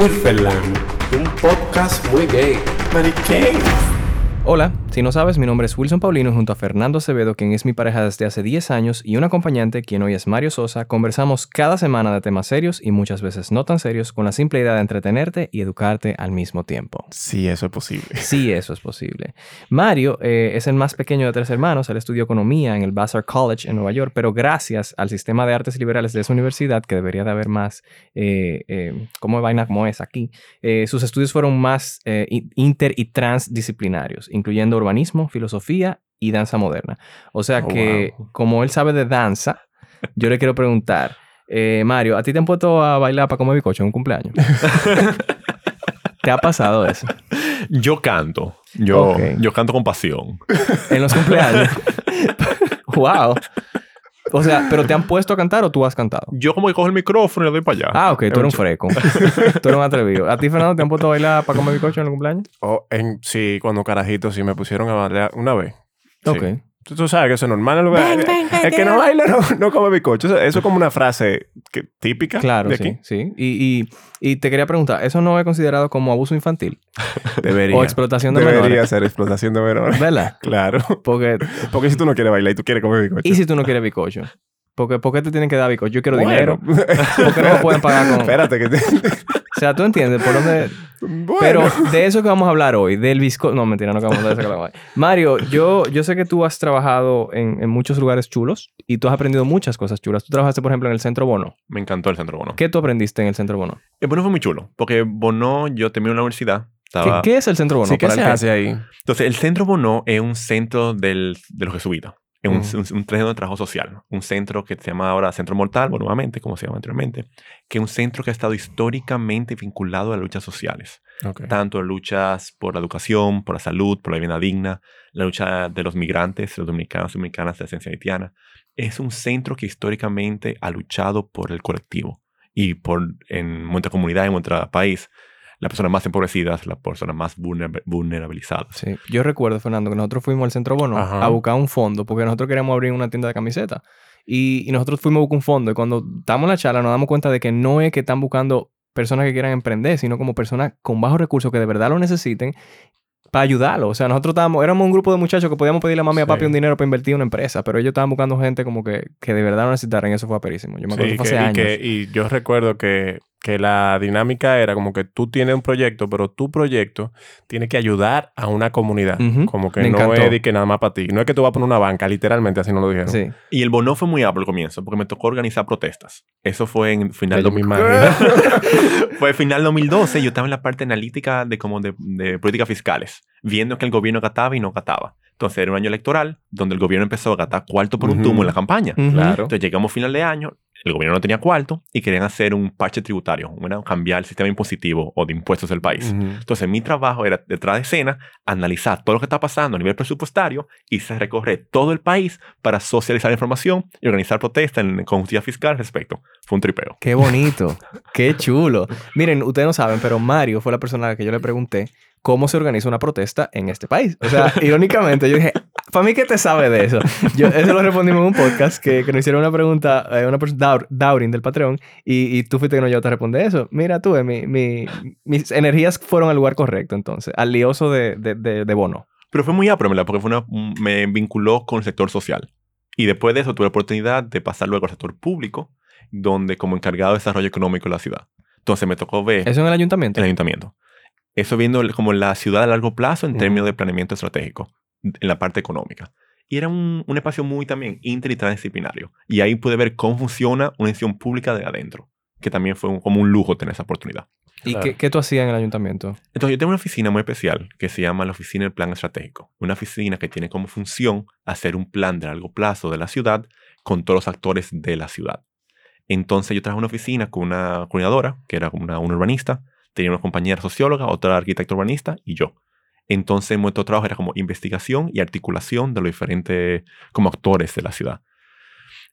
Wilferland, un podcast muy gay. Mariquén. Hola, si no sabes, mi nombre es Wilson Paulino junto a Fernando Acevedo, quien es mi pareja desde hace 10 años, y un acompañante, quien hoy es Mario Sosa. Conversamos cada semana de temas serios y muchas veces no tan serios, con la simple idea de entretenerte y educarte al mismo tiempo. Sí, eso es posible. Sí, eso es posible. Mario eh, es el más pequeño de tres hermanos. Él estudió economía en el Vassar College en Nueva York, pero gracias al sistema de artes liberales de esa universidad, que debería de haber más, eh, eh, como vaina como es aquí, eh, sus estudios fueron más eh, in- inter y transdisciplinarios, incluyendo urbanismo, filosofía y danza moderna. O sea Oh, que, wow. como él sabe de danza, yo le quiero preguntar, eh, Mario, ¿a ti te han puesto a bailar para comer bicocho en un cumpleaños? ¿Te ha pasado eso? Yo canto. Yo, yo canto con pasión. En los cumpleaños. wow. O sea, ¿pero te han puesto a cantar o tú has cantado? Yo como que cojo el micrófono y le doy para allá. Ah, ok, tú eres un freco. tú eres un atrevido. ¿A ti, Fernando, te han puesto a bailar para comer bicocho en el cumpleaños? Oh, en, sí, cuando carajito sí me pusieron a bailar una vez. Sí. Ok. Tú, tú sabes que eso es normal. en el lugar. el que no baila no, no come bicocho. Eso, eso es como una frase que, típica Claro, de sí, aquí. sí. Y, y, y te quería preguntar, ¿eso no es considerado como abuso infantil? Debería. O explotación de Debería menores. ser explotación de menores. ¿Verdad? claro. Porque, Porque si tú no quieres bailar y tú quieres comer bicocho. ¿y si tú no quieres bicocho? Porque, ¿Por qué te tienen que dar bicocho? Yo quiero Bueno. dinero. ¿Por qué no me pueden pagar con...? Espérate que te... O sea, tú entiendes por dónde... bueno. Pero de eso que vamos a hablar hoy, del bizcocho... No, mentira, no que vamos a hablar de eso que hablamos hoy. Mario, yo, yo sé que tú has trabajado en, en muchos lugares chulos y tú has aprendido muchas cosas chulas. Tú trabajaste, por ejemplo, en el Centro Bono. Me encantó el Centro Bono. ¿Qué tú aprendiste en el Centro Bono? El Bono fue muy chulo. Porque Bono, yo terminé la universidad. Estaba... ¿Qué, qué es el Centro Bono? Sí, ¿qué Para se hace ahí? Entonces, el Centro Bono es un centro del, de los jesuitas. Un, Mm. un, un centro de trabajo social. Un centro que se llama ahora Centro Mortal, o nuevamente, como se llama anteriormente. Que es un centro que ha estado históricamente vinculado a las luchas sociales. Ok. tanto luchas por la educación, por la salud, por la vivienda digna, la lucha de los migrantes, los dominicanos y dominicanas de ascendencia haitiana. Es un centro que históricamente ha luchado por el colectivo y por en nuestra comunidad, en nuestro país, las personas más empobrecidas, las personas más vulner- vulnerabilizadas. Sí. Yo recuerdo, Fernando, que nosotros fuimos al Centro Bono Ajá. a buscar un fondo porque nosotros queríamos abrir una tienda de camisetas. Y, y nosotros fuimos a buscar un fondo y cuando estamos en la charla nos damos cuenta de que no es que están buscando personas que quieran emprender, sino como personas con bajos recursos que de verdad lo necesiten para ayudarlo. O sea, nosotros estábamos, éramos un grupo de muchachos que podíamos pedirle a mami y a papi un dinero para invertir en una empresa, pero ellos estaban buscando gente como que, que de verdad lo necesitaran y eso fue aperísimo. Yo me acuerdo Sí, que fue que- hace y, años. que- y yo recuerdo que, que la dinámica era como que tú tienes un proyecto, pero tu proyecto tiene que ayudar a una comunidad. Ujú, Como que me no encantó. es de que nada más para ti. No es que tú vas a poner una banca, literalmente así nos lo dijeron. Sí. Y el bono fue muy amplio al comienzo, porque me tocó organizar protestas. Eso fue en final 2000 imagino. Fue final 2012. Yo estaba en la parte analítica de como de, de políticas fiscales, viendo que el gobierno gataba y no gataba. Entonces era un año electoral donde el gobierno empezó a gatar cuarto por un Ujú. tumo en la campaña. Ujú. Claro. Entonces llegamos final de año, el gobierno no tenía cuarto y querían hacer un parche tributario, una- cambiar el sistema impositivo o de impuestos del país. Ujú. Entonces mi trabajo era detrás de escena analizar todo lo que está pasando a nivel presupuestario y se recorre todo el país para socializar información y organizar protestas en, con justicia fiscal al respecto. Fue un tripeo. Qué bonito, qué chulo. Miren, ustedes no saben, pero Mario fue la persona a la que yo le pregunté cómo se organiza una protesta en este país. O sea, irónicamente, yo dije, para mí, ¿qué te sabe de eso? Yo, eso lo respondimos en un podcast que, que nos hicieron una pregunta, eh, una persona, Daur- Daurin del Patreon, y, y tú fuiste que no yo te respondí eso. Mira tú, eh, mi, mi- mis energías fueron al lugar correcto, entonces, al lioso de, de, de, de Bono. Pero fue muy apro, ¿verdad? porque fue una- me vinculó con el sector social. Y después de eso tuve la oportunidad de pasar luego al sector público, donde como encargado de desarrollo económico de la ciudad. Entonces me tocó ver ¿Eso en el ayuntamiento? el ayuntamiento. Eso viendo como la ciudad a largo plazo en Ujú. términos de planeamiento estratégico, en la parte económica. Y era un, un espacio muy también inter y transdisciplinario. Y ahí pude ver cómo funciona una institución pública de adentro, que también fue un- como un lujo tener esa oportunidad. ¿Y Claro. qué, qué tú hacías en el ayuntamiento? Entonces yo tengo una oficina muy especial que se llama la Oficina del Plan Estratégico. Una oficina que tiene como función hacer un plan de largo plazo de la ciudad con todos los actores de la ciudad. Entonces yo en una oficina con una coordinadora, que era como una, una urbanista, tenía una compañera socióloga, otra arquitecto urbanista y yo. Entonces nuestro trabajo era como investigación y articulación de los diferentes como actores de la ciudad.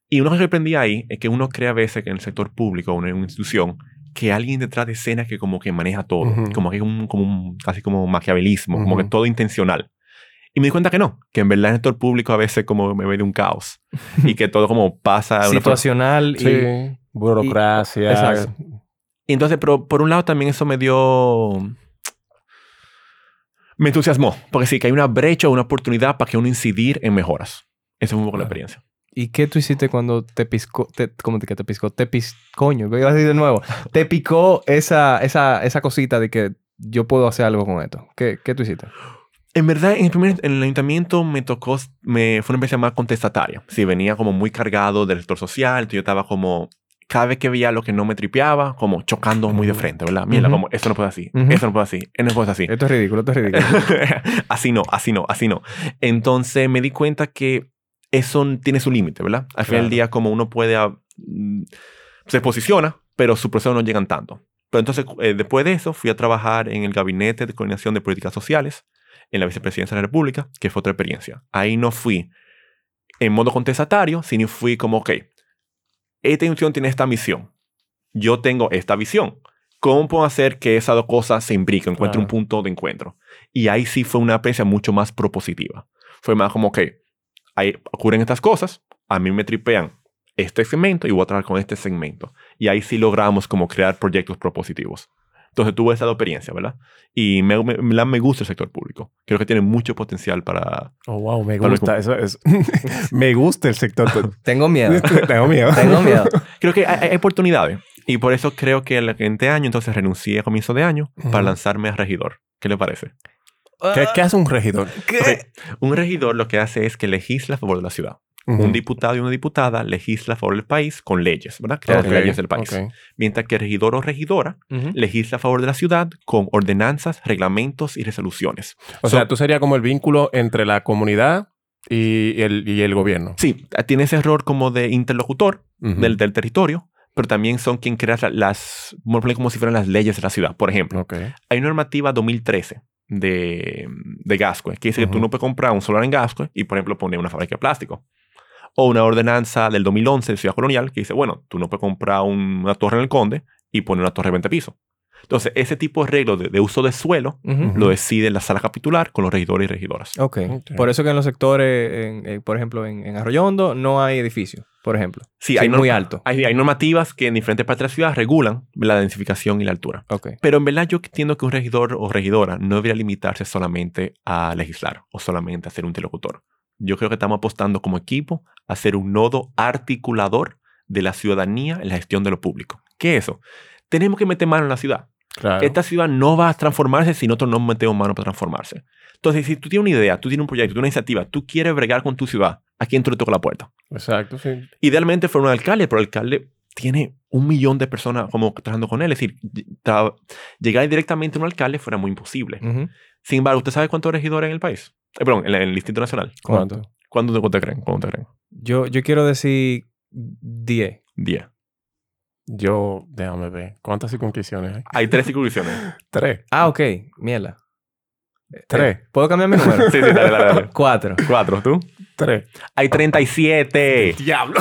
Y cosa que aprendí ahí es que uno cree a veces que en el sector público o en una institución que alguien detrás de escena que como que maneja todo, como que es un, como un- casi como maquiavelismo, como que todo intencional. Y me di cuenta que no, que en verdad en el sector público a veces como me ve de un caos y que todo como pasa de una forma- Situacional y... Sí, burocracia. Y entonces, pero por un lado también eso me dio... Me entusiasmó, porque sí, que hay una brecha o una oportunidad para que uno incidir en mejoras. Esa fue un poco la Claro. experiencia. ¿Y qué tú hiciste cuando te piscó, te, ¿cómo te, que te piscó? Te pis, coño, voy a decir de nuevo. Te picó esa, esa, esa cosita de que yo puedo hacer algo con esto. ¿Qué, qué tú hiciste? En verdad, en el, primer, en el ayuntamiento me tocó, me, fue una experiencia más contestataria. Sí, venía como muy cargado del sector social, yo estaba como, cada vez que veía lo que no me tripeaba, como chocando muy de frente, ¿verdad? Mira, Ujú. como, eso no puede así, Ujú. eso no puede así, eso no puede así. Esto es ridículo, esto es ridículo. así no, así no, así no. Entonces me di cuenta que eso tiene su límite, ¿verdad? Al final del Claro. día, como uno puede, ah, mm, se posiciona, pero sus procesos no llegan tanto. Pero entonces, eh, después de eso, fui a trabajar en el Gabinete de Coordinación de Políticas Sociales, en la Vicepresidencia de la República, que fue otra experiencia. Ahí no fui en modo contestatario, sino fui como, ok, esta institución tiene esta misión. Yo tengo esta visión. ¿Cómo puedo hacer que esas dos cosas se imbriquen, encuentre un punto de encuentro? Y ahí sí fue una experiencia mucho más propositiva. Fue más como, ok, ahí ocurren estas cosas, a mí me tripean este segmento y voy a trabajar con este segmento. Y ahí sí logramos como crear proyectos propositivos. Entonces tuve esa experiencia, ¿verdad? Y me, me, me- gusta el sector público. Creo que tiene mucho potencial para... Oh, wow, me gusta. Eso es. me gusta el sector. Tengo miedo. Tengo miedo. Tengo miedo. Creo que hay, hay oportunidades. Y por eso creo que el siguiente año entonces renuncié a comienzo de año para lanzarme a regidor. ¿Qué le parece? ¿Qué, qué hace un regidor? Un regidor lo que hace es que legisla a favor de la ciudad. Un diputado y una diputada legisla a favor del país con leyes, ¿verdad? Crea Ok, las leyes del país. Mientras que regidor o regidora Ujú. legisla a favor de la ciudad con ordenanzas, reglamentos y resoluciones. O So- sea, tú serías como el vínculo entre la comunidad y el, y el gobierno. Sí, tiene ese error como de interlocutor del, del territorio, pero también son quien crea la- las, como si fueran las leyes de la ciudad. Por ejemplo, Ok. hay una normativa 2013 de, de Gascue que dice que tú no puedes comprar un solar en Gascue y, por ejemplo, poner una fábrica de plástico. O una ordenanza del 2011 de Ciudad Colonial que dice, bueno, tú no puedes comprar un- una torre en el Conde y poner una torre de 20 pisos. Entonces, ese tipo de arreglos de, de uso de suelo Ujú. lo decide la sala capitular con los regidores y regidoras. Ok. Ok. Por eso que en los sectores, en- eh, por ejemplo, en, en Arroyondo, no hay edificios, por ejemplo. Sí, hay, muy alto. Hay, hay normativas que en diferentes partes de la ciudad regulan la densificación y la altura. Ok. Pero en verdad yo entiendo que un regidor o regidora no debería limitarse solamente a legislar o solamente a ser un interlocutor. Yo creo que estamos apostando como equipo a ser un nodo articulador de la ciudadanía en la gestión de lo público. ¿Qué es eso? Tenemos que meter mano en la ciudad. Claro. Esta ciudad no va a transformarse si nosotros no metemos mano para transformarse. Entonces, si tú tienes una idea, tú tienes un proyecto, una iniciativa, tú quieres bregar con tu ciudad, ¿a quién tú le toca la puerta? Exacto, sí. Idealmente fuera un alcalde, pero el alcalde tiene un millón de personas como trabajando con él. Es decir, llegar directamente a un alcalde fuera muy imposible. Sin embargo, ¿usted sabe cuántos regidores en el país? Eh, perdón, en, la- en el Distrito Nacional. ¿Cuánto? ¿Cuántos cuánto te creen? ¿Cuánto te creen? Yo, yo quiero decir 10. Diez. Yo, déjame ver. ¿Cuántas circunscripciones hay? Hay tres circunscripciones. Tres. Ah, ok. Mierda. Tres. Eh, ¿Puedo cambiar mi número? sí, sí, dale, dale, dale. Cuatro. Cuatro, ¿tú? Tres. Hay 37. ¡Diablo!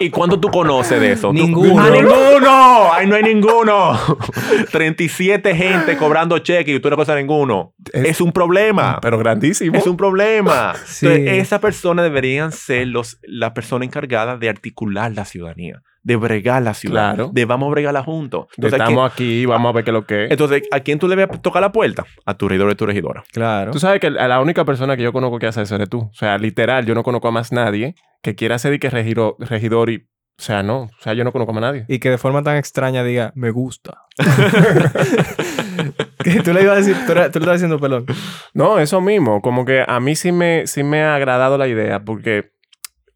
¿Y cuánto tú conoces de eso? ¿Tú- Ninguno. ¡Ah, ninguno! ¡Ay, no hay ninguno! 37 gente cobrando cheques y tú no conoces a ninguno. Es, Es- un problema. Pero grandísimo. Es un problema. Sí. Entonces, esas personas deberían ser los, la persona encargada de articular la ciudadanía, de bregar la ciudad, Claro. de vamos a bregarla juntos. Entonces, ¿a Estamos aquí, vamos a ver qué es lo que es. entonces, ¿a quién tú le debes tocar la puerta? A tu regidor y tu regidora. Claro. Tú sabes que la única persona que yo conozco que hace eso eres tú. O sea, literal, yo no conozco a más nadie que quiera ser y que regidor, regidor y... O sea, no. O sea, yo no conozco a nadie. Y que de forma tan extraña diga, me gusta. que tú le ibas a decir, tú, le estás diciendo pelón. No, eso mismo. Como que a mí sí me, sí me ha agradado la idea porque,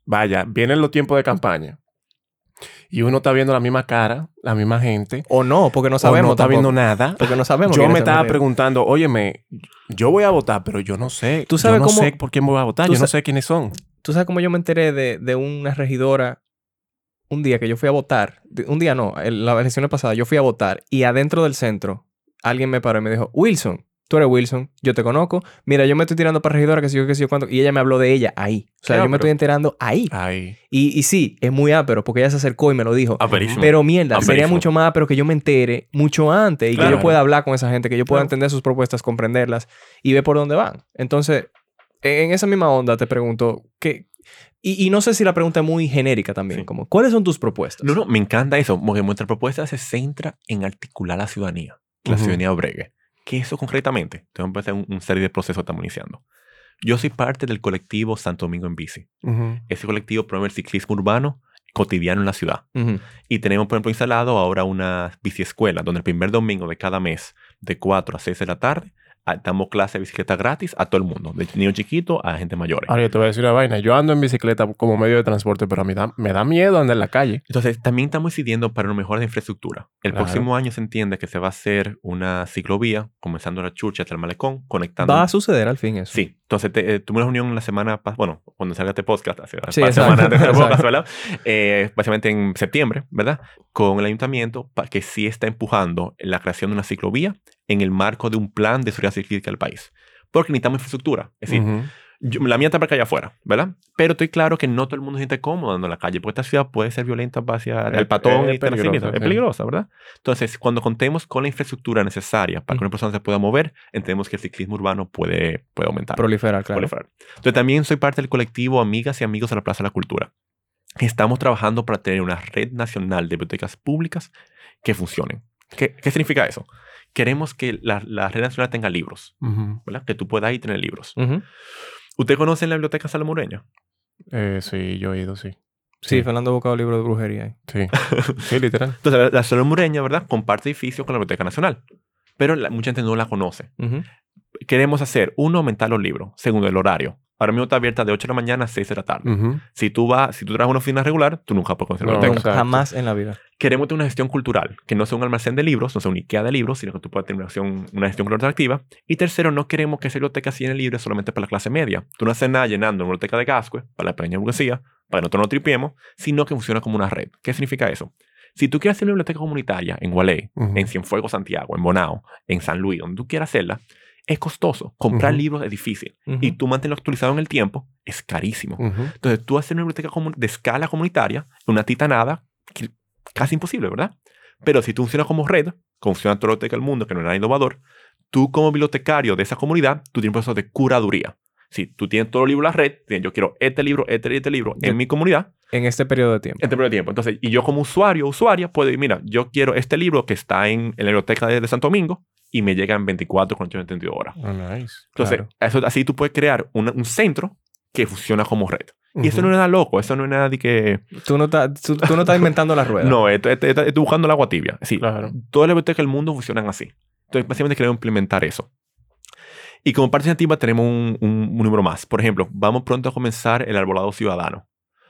vaya, vienen los tiempos de campaña y uno está viendo la misma cara, la misma gente. O no, porque no o sabemos. no está tampoco. viendo nada. Porque no sabemos. Yo me estaba los preguntando, óyeme, yo voy a votar, pero yo no sé. ¿Tú sabes yo no cómo- sé por quién voy a votar. Yo no sé quiénes son. ¿Tú sabes cómo yo me enteré de, de una regidora un día que yo fui a votar, un día no, en la elección pasada, yo fui a votar y adentro del centro alguien me paró y me dijo, Wilson, tú eres Wilson, yo te conozco, mira, yo me estoy tirando para regidora, que sé yo, que sé yo cuánto, y ella me habló de ella ahí. O sea, Qué yo me ápero. estoy enterando ahí. Ay. Y, y sí, es muy ápero porque ella se acercó y me lo dijo. Aperísimo. Pero mierda, sería Aperísimo. mucho más ápero que yo me entere mucho antes y que Claro. yo pueda hablar con esa gente, que yo pueda Claro. entender sus propuestas, comprenderlas y ver por dónde van. Entonces, en esa misma onda te pregunto, ¿qué? Y, y no sé si la pregunta es muy genérica también, Sí. como, ¿cuáles son tus propuestas? No, no, me encanta eso, porque nuestra propuesta se centra en articular la ciudadanía, que la Ujú. ciudadanía bregue. ¿Qué es eso concretamente? Tengo que empezar un, un serie de procesos que estamos iniciando. Yo soy parte del colectivo Santo Domingo en Bici. Ujú. Ese colectivo promueve el ciclismo urbano cotidiano en la ciudad. Ujú. Y tenemos, por ejemplo, instalado ahora una biciescuela, donde el primer domingo de cada mes, de 4 a 6 de la tarde, damos clase de bicicleta gratis a todo el mundo, de niños chiquitos a gente mayores. Ahora yo te voy a decir una vaina. Yo ando en bicicleta como medio de transporte, pero a mí da- me da miedo andar en la calle. Entonces, también estamos incidiendo para una mejora de infraestructura. El Claro. próximo año se entiende que se va a hacer una ciclovía, comenzando la Church hasta el Malecón, conectando. Va a suceder al fin eso. Sí, entonces te- eh, tuve una reunión la semana pasada, bueno, cuando salga este podcast, hace Sí, semana de podcast. ¿verdad? Eh, básicamente en septiembre, ¿verdad? Con el ayuntamiento pa- que sí está empujando la creación de una ciclovía en el marco de un plan de seguridad ciclística del país. Porque necesitamos infraestructura. Es decir, Ujú. Yo- la mía está para allá afuera, ¿verdad? Pero estoy claro que no todo el mundo se siente cómodo andando en la calle, porque esta ciudad puede ser violenta hacia Es- el patón es y peligrosa. Es peligrosa, ¿verdad? Entonces, cuando contemos con la infraestructura necesaria para que una persona se pueda mover, entendemos que el ciclismo urbano puede, puede aumentar. Proliferar, claro. proliferar. Entonces, también soy parte del colectivo Amigas y Amigos de la Plaza de la Cultura. Estamos trabajando para tener una red nacional de bibliotecas públicas que funcionen. ¿Qué, qué significa eso? Queremos que la, la red nacional tenga libros, Ujú. ¿verdad? Que tú puedas ir tener libros. Ujú. ¿Usted conoce la biblioteca Salomoreña? Eh, sí, yo he ido, sí. Sí, Sí. Fernando ha buscado libro de brujería. ahí. Sí. sí, literal. Entonces, la, la ¿verdad? Comparte edificio con la Biblioteca Nacional. Pero la- mucha gente no la conoce. Queremos hacer, uno, aumentar los libros. Segundo, el horario. Ahora mismo está abierta de 8 de la mañana a 6 de la tarde. Si tú vas, si tú trabajas una oficina regular, tú nunca puedes conocer la No, biblioteca. Jamás en la vida. Queremos tener una gestión cultural, que no sea un almacén de libros, no sea un IKEA de libros, sino que tú puedas tener una gestión, una gestión cultural activa. Y tercero, no queremos que esa biblioteca sea libre solamente para la clase media. Tú no haces nada llenando una biblioteca de Gascue para la pequeña burguesía, para que nosotros no tripiemos, sino que funciona como una red. ¿Qué significa eso? Si tú quieres hacer una biblioteca comunitaria en Gualey, Ujú. en Cienfuegos, Santiago, en Bonao, en San Luis, donde tú quieras hacerla, es costoso. Comprar Ujú. libros es difícil. Ujú. Y tú mantenerlo actualizado en el tiempo es carísimo. Entonces, tú hacer una biblioteca de escala comunitaria, una titanada, que- casi imposible, ¿verdad? Pero si tú funcionas como red, como funciona toda la biblioteca del mundo, que no es nada innovador, tú como bibliotecario de esa comunidad, tú tienes un proceso de curaduría. Si tú tienes todo el libro en la red, yo quiero este libro, este y este libro Yo- en mi comunidad, En este periodo de tiempo. en este periodo de tiempo. Entonces, y yo como usuario o usuaria puedo decir, mira, yo quiero este libro que está en, en la biblioteca de, de Santo Domingo y me llega en 24 con 72 horas. Oh, nice. Entonces, Claro. eso, así tú puedes crear un centro que funciona como red. Y eso Ujú. no es nada loco, eso no es nada de que... Tú no, estás- tú, tú no estás inventando la rueda. No, esto- esto- esto- estoy buscando el agua tibia. Sí, Claro. todas las bibliotecas del mundo funcionan así. Entonces, básicamente queremos implementar eso. Y como parte iniciativa tenemos un, un- un número más. Por ejemplo, vamos pronto a comenzar el arbolado ciudadano,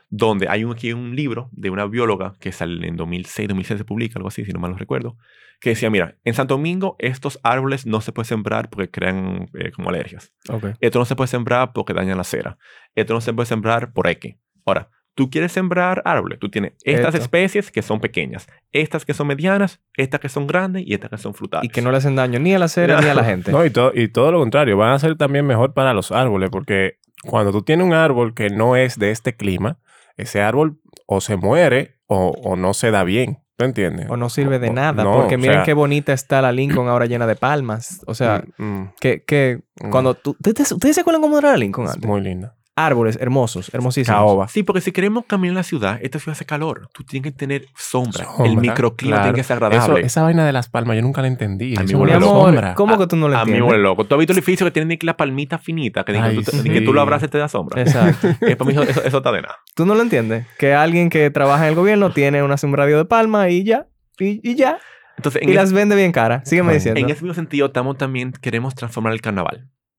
donde hay un, aquí un libro de una bióloga que sale en 2006, 2006 se publica, algo así, si no mal no recuerdo, que decía, mira, en Santo Domingo estos árboles no se pueden sembrar porque crean eh, como alergias. Esto no se puede sembrar porque dañan la acera. Esto no se puede sembrar por X. Ahora, tú quieres sembrar árboles. Tú tienes estas Esto. especies que son pequeñas, estas que son medianas, estas que son grandes y estas que son frutales. Y que no le hacen daño ni a la acera ni a la gente. No, y, to- y todo lo contrario, van a ser también mejor para los árboles, porque cuando tú tienes un árbol que no es de este clima, ese árbol o se muere o, o no se da bien. ¿Tú entiendes? O no sirve de O- nada. no, porque o miren sea- qué bonita está la Lincoln ahora llena de palmas. O sea, Mm, mm, que, que mm. cuando tú... ¿Ustedes, ustedes se acuerdan cómo era la Lincoln Es antes? muy linda. Árboles hermosos, hermosísimos. Caoba. Sí, porque si queremos caminar en la ciudad, esta ciudad hace calor. Tú tienes que tener sombra. Sombra, El microclima claro. tiene que ser Eso, agradable. esa vaina de las palmas yo nunca la entendí. A mí Eso me es amor, sombra. ¿cómo que tú no lo a mí entiendes? me vuelve loco. ¿Tú has visto el edificio que tiene ni que la palmita finita? Que, Ay, tú, te- sí. que tú lo abrazas y te da sombra. Exacto. Eh, para mí eso, eso, eso está de nada. ¿Tú no lo entiendes? Que alguien que trabaja en el gobierno tiene una, un radio de palma y ya. Y, y ya. Entonces, en, Y es- las vende bien cara. Sígueme diciendo. en ese mismo sentido, estamos también queremos transformar el carnaval.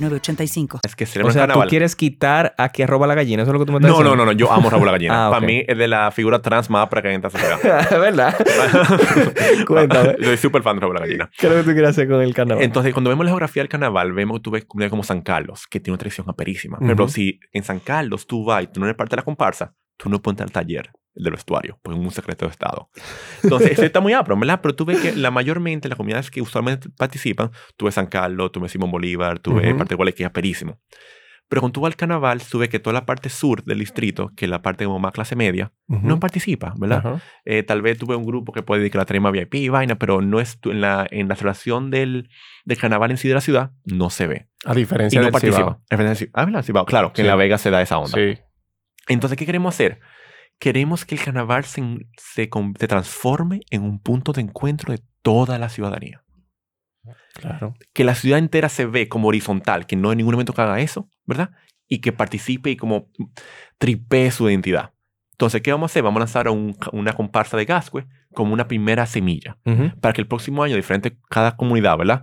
906985. Es que O sea, tú carnaval. quieres quitar a que roba la gallina. Eso es lo que tú me estás No, no, diciendo. no, no, yo amo Raúl la gallina. Ah, ok. Para mí es de la figura trans más para que entra sociedad. ¿Verdad? Cuéntame. Soy súper fan de Raúl la gallina. ¿Qué es lo que tú quieres hacer con el carnaval? Entonces, cuando vemos la geografía del carnaval, vemos que tú ves comunidades como San Carlos, que tiene una tradición aperísima. Por ejemplo, Ujú. si en San Carlos tú vas y tú no eres parte de la comparsa, tú no puedes entrar al taller del vestuario, porque es un secreto de Estado. Entonces, eso está muy apro, ¿verdad? Pero tú ves que la mayormente las comunidades que usualmente participan, tú ves San Carlos, tú ves Simón Bolívar, tú ves Ujú. parte de que es aperísimo. Pero cuando tú vas al carnaval, tú ves que toda la parte sur del distrito, que es la parte como más clase media, no participa, ¿verdad? Ajá. Eh, tal vez tuve un grupo que puede dedicar la tarima VIP y vaina, pero no es en la, en la celebración del, del carnaval en sí de la ciudad, no se ve. A Y diferencia no del participa. Cibao. Ah, ¿verdad? Cibao. Claro, que en Sí. La Vega se da esa onda. Sí. Entonces, ¿qué queremos hacer? Queremos que el carnaval se, se, se transforme en un punto de encuentro de toda la ciudadanía. Claro. Que la ciudad entera se ve como horizontal, que no hay ningún momento que haga eso, ¿verdad? Y que participe y como tripee su identidad. Entonces, ¿qué vamos a hacer? Vamos a lanzar un- una comparsa de Gascue como una primera semilla para que el próximo año, diferente cada comunidad, ¿verdad?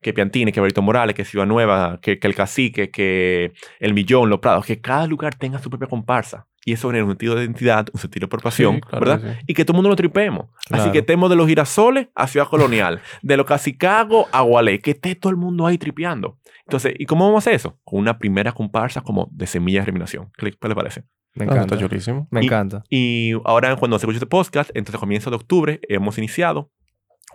Que Piantini, que Berito Morales, que Ciudad Nueva, que, que el Cacique, que el Millón, Los Prados, que cada lugar tenga su propia comparsa. Y eso genera un sentido de identidad, un sentido de preocupación, Sí, claro ¿verdad? que sí. Y que todo el mundo lo tripeemos. Claro. Así que estemos de los girasoles a Ciudad Colonial, de los Cacicagos a Gualé, que esté todo el mundo ahí tripeando. Entonces, ¿y cómo vamos a hacer eso? Con una primera comparsa como de semilla de germinación. ¿Qué le- qué le parece? Me Ah, está encanta. chulísimo. Me Y- encanta. Y ahora, cuando se escucha este podcast, entonces a comienzo de octubre, hemos iniciado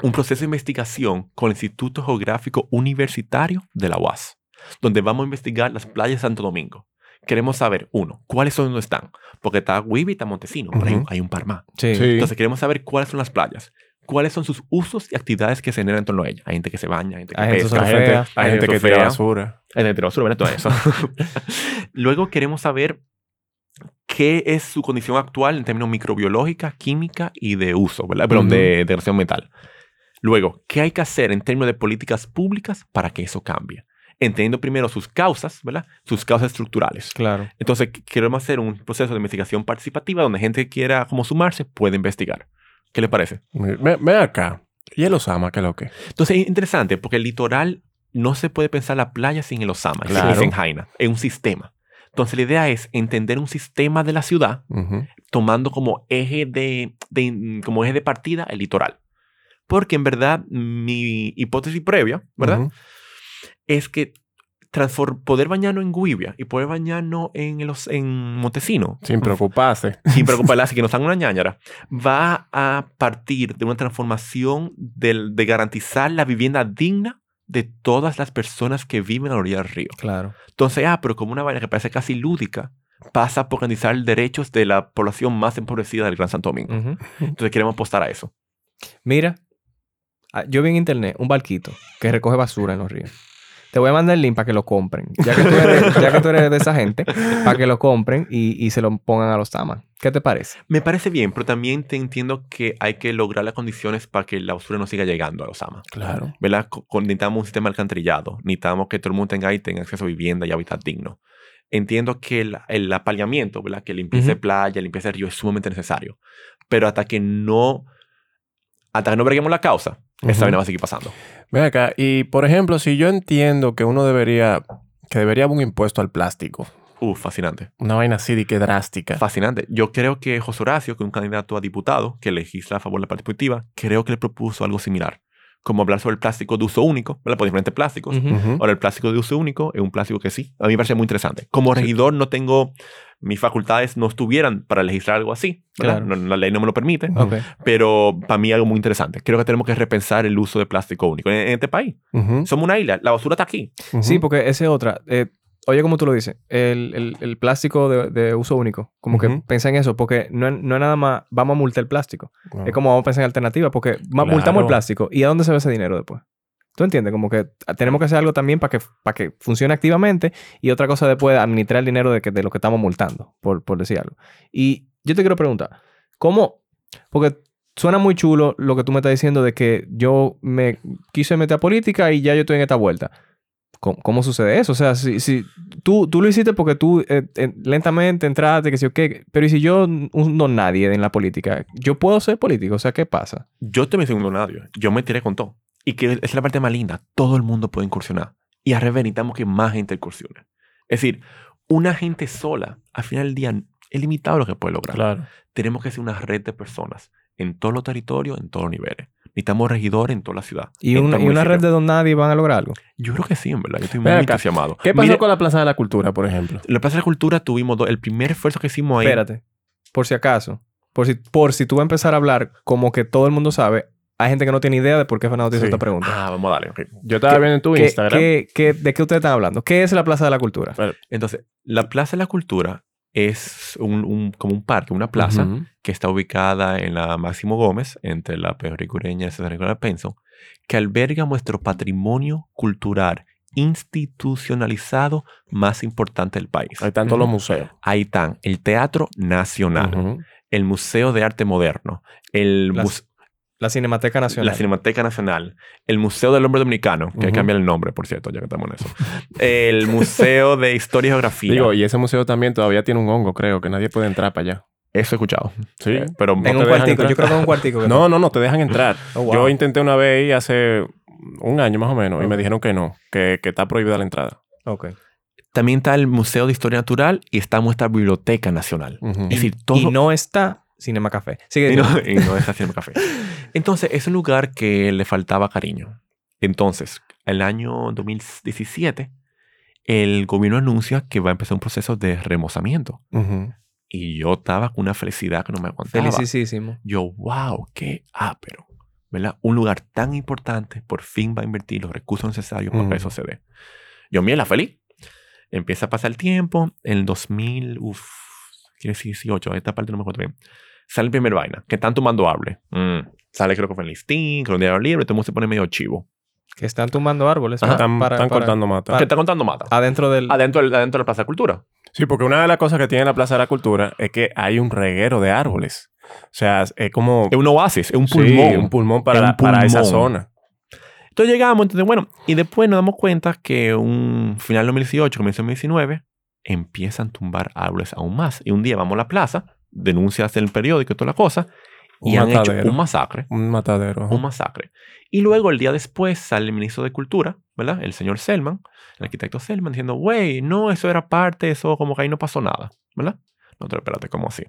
un proceso de investigación con el Instituto Geográfico Universitario de la UAS, donde vamos a investigar las playas de Santo Domingo. Queremos saber, uno, cuáles son donde están, porque está Guibi y está Montesino, pero hay, un- hay un par más. Sí. Sí. Entonces queremos saber cuáles son las playas, cuáles son sus usos y actividades que se generan en torno a ellas. Hay gente que se baña, hay gente que Hay gente pesca, Hay Fea. gente, hay gente que tira fea. basura. hay gente que tira basura. Todo eso. Luego queremos saber qué es su condición actual en términos microbiológica, química y de uso, ¿verdad? Perdón, Ujú. de degradación mental. Luego, ¿qué hay que hacer en términos de políticas públicas para que eso cambie? Entendiendo primero sus causas, ¿verdad? Sus causas estructurales. Claro. Entonces, qu- queremos hacer un proceso de investigación participativa donde gente que quiera como sumarse puede investigar. ¿Qué le parece? Ven acá. ¿Y el Osama qué es lo que? Entonces, es interesante porque el litoral no se puede pensar la playa sin el Osama, Claro. sin Jaina. Es un sistema. Entonces, la idea es entender un sistema de la ciudad tomando como eje de, de- como eje de partida el litoral. Porque en verdad mi hipótesis previa, ¿verdad? Es que poder bañarnos en Guivia y poder bañarnos en, los, en Montesino, Sin preocuparse. sin preocuparse que nos hagan una ñañara, va a partir de una transformación del- de garantizar la vivienda digna de todas las personas que viven a la orilla del río. Claro. Entonces, ah, pero como una vaina que parece casi lúdica, pasa por garantizar derechos de la población más empobrecida del Gran Santo Domingo. Ujú. Entonces queremos apostar a eso. Mira, ah, yo vi en internet un barquito que recoge basura en los ríos. Te voy a mandar el link para que lo compren. Ya que tú eres, ya que tú eres de esa gente, para que lo compren y, y se lo pongan a los tamas. ¿Qué te parece? Me parece bien, pero también te entiendo que hay que lograr las condiciones para que la basura no siga llegando a los amas. Claro. ¿Verdad? Necesitamos un sistema alcantarillado. Necesitamos que todo el mundo tenga ahí, tenga acceso a vivienda y hábitat digno. Entiendo que el, el apaleamiento, ¿verdad? Que limpieza de Ujú. playa, limpieza de río es sumamente necesario. Pero hasta que no... Hasta que no breguemos la causa, Ujú. vaina va a seguir pasando. Ven acá. Y, por ejemplo, si yo entiendo que uno debería... Que debería haber un impuesto al plástico. Uf, fascinante. Una vaina así de que drástica. Fascinante. Yo creo que José Horacio, que es un candidato a diputado que legisla a favor de la participativa, creo que le propuso algo similar. Como hablar sobre el plástico de uso único, ¿verdad? Por diferentes plásticos. Ujú. Ujú. Ahora, el plástico de uso único es un plástico que sí, a mí me parece muy interesante. Como regidor no tengo, mis facultades no estuvieran para legislar algo así, ¿verdad? Claro. No- la ley no me lo permite, Ok. pero para mí algo muy interesante. Creo que tenemos que repensar el uso de plástico único en, en este país. Somos una isla, la basura está aquí. Sí, porque esa es otra. Eh, oye, como tú lo dices, el, el- el plástico de, de uso único. Como que Ujú. pensa en eso, porque no, es- no es nada más, vamos a multar el plástico. Es como vamos a pensar en alternativas, porque Claro. multamos el plástico. ¿Y a dónde se ve ese dinero después? ¿Tú entiendes? Como que tenemos que hacer algo también para que, para que funcione activamente y otra cosa después, administrar el dinero de, que, de lo que estamos multando, por, por decir algo. Y yo te quiero preguntar, ¿cómo? Porque suena muy chulo lo que tú me estás diciendo de que yo me quise meter a política y ya yo estoy en esta vuelta. ¿Cómo, cómo sucede eso? O sea, si, si tú, tú lo hiciste porque tú eh, lentamente entraste, que qué, pero ¿y si yo un don nadie en la política? ¿Yo puedo ser político? O sea, ¿qué pasa? Yo te me segundo nadie. Yo me tiré con todo. Y que esa es la parte más linda. Todo el mundo puede incursionar. Y al revés, necesitamos que más gente incursione. Es decir, una gente sola, al final del día, es limitado lo que puede lograr. Claro. Tenemos que ser una red de personas en todos los territorios, en todos los niveles. Necesitamos regidores en toda la ciudad. ¿Y, todo y una red de don nadie van a lograr algo? Yo creo que sí, en verdad. Yo estoy muy entusiasmado. ¿Qué pasó Mira, con la Plaza de la Cultura, por ejemplo? La Plaza de la Cultura tuvimos el primer esfuerzo que hicimos ahí. Espérate, por si acaso, por si, por si tú vas a empezar a hablar como que todo el mundo sabe, hay gente que no tiene idea de por qué Fernando te hizo Sí. esta pregunta. Ah, vamos a darle. Yo estaba ¿Qué- viendo en tu ¿Qué- Instagram. qué- qué- ¿De qué ustedes están hablando? ¿Qué es la Plaza de la Cultura? Entonces, la Plaza de la Cultura es un, un- como un parque, una plaza que está ubicada en la Máximo Gómez, entre la Perricureña y San Nicolás de Penso, que alberga nuestro patrimonio cultural institucionalizado más importante del país. Ahí están todos los museos. Ahí están el Teatro Nacional, el Museo de Arte Moderno, el Las- La Cinemateca Nacional. la Cinemateca Nacional, el Museo del Hombre Dominicano, que hay que Ujú. cambiar el nombre, por cierto, ya que estamos en eso, el Museo de Historia y Geografía. Digo, y ese museo también todavía tiene un hongo, creo, que nadie puede entrar para allá. eso he escuchado. Sí. Eh, pero en te un cuartico. entrar. Yo creo que en un cuartico. que No, no, no, te dejan entrar. Oh, wow. Yo intenté una vez hace un año más o menos y me dijeron que no, que, que está prohibida la entrada. Ok. También está el Museo de Historia Natural y está nuestra Biblioteca Nacional. Ujú. Es decir, todo... Y no está Cinema Café. Sigue y no, y no está haciendo café. Entonces, es un lugar que le faltaba cariño. Entonces, el año 2017, el gobierno anuncia que va a empezar un proceso de remozamiento. Ujú. Y yo estaba con una felicidad que no me aguantaba. Felicísimo. Yo, wow, qué ápero. ¿Verdad? Un lugar tan importante por fin va a invertir los recursos necesarios para Mm. que eso se dé. Yo, mira, feliz. Empieza a pasar el tiempo. En el 2000, uff, quiere decir 18, esta parte no me acuerdo bien. Sale el primer vaina, que están tomando árboles. Mm. Sale creo que fue en listín, que un diario libre, todo el mundo se pone medio chivo. Que están tumbando árboles. Ajá. Están, para- están para- cortando mata. ¿Qué está contando mata? Adentro del... Adentro, del- adentro de la Plaza de Cultura. Sí, porque una de las cosas que tiene la Plaza de la Cultura es que hay un reguero de árboles. O sea, es como... Es un oasis, es un Sí, pulmón. un pulmón para, Es un para esa zona. Entonces llegamos, entonces bueno, y después nos damos cuenta que un final de 2018, comienzo de 2019, empiezan a tumbar árboles aún más. Y un día vamos a la plaza, denuncias en el periódico y toda la cosa, y Un han hecho un masacre. Un matadero. ajá. Un masacre. Y luego el día después sale el ministro de Cultura, ¿verdad? El señor Selman, el arquitecto Selman, diciendo, güey, no, eso era parte, eso como que ahí no pasó nada, ¿verdad? No, pero espérate, ¿cómo así?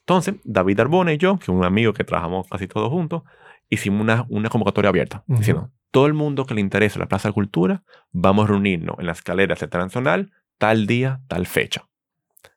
Entonces, David Arbona y yo, que es un amigo que trabajamos casi todos juntos, hicimos una, una convocatoria abierta, Ujú. diciendo, todo el mundo que le interese la Plaza de Cultura, vamos a reunirnos en la escalera Central Nacional, tal día, tal fecha.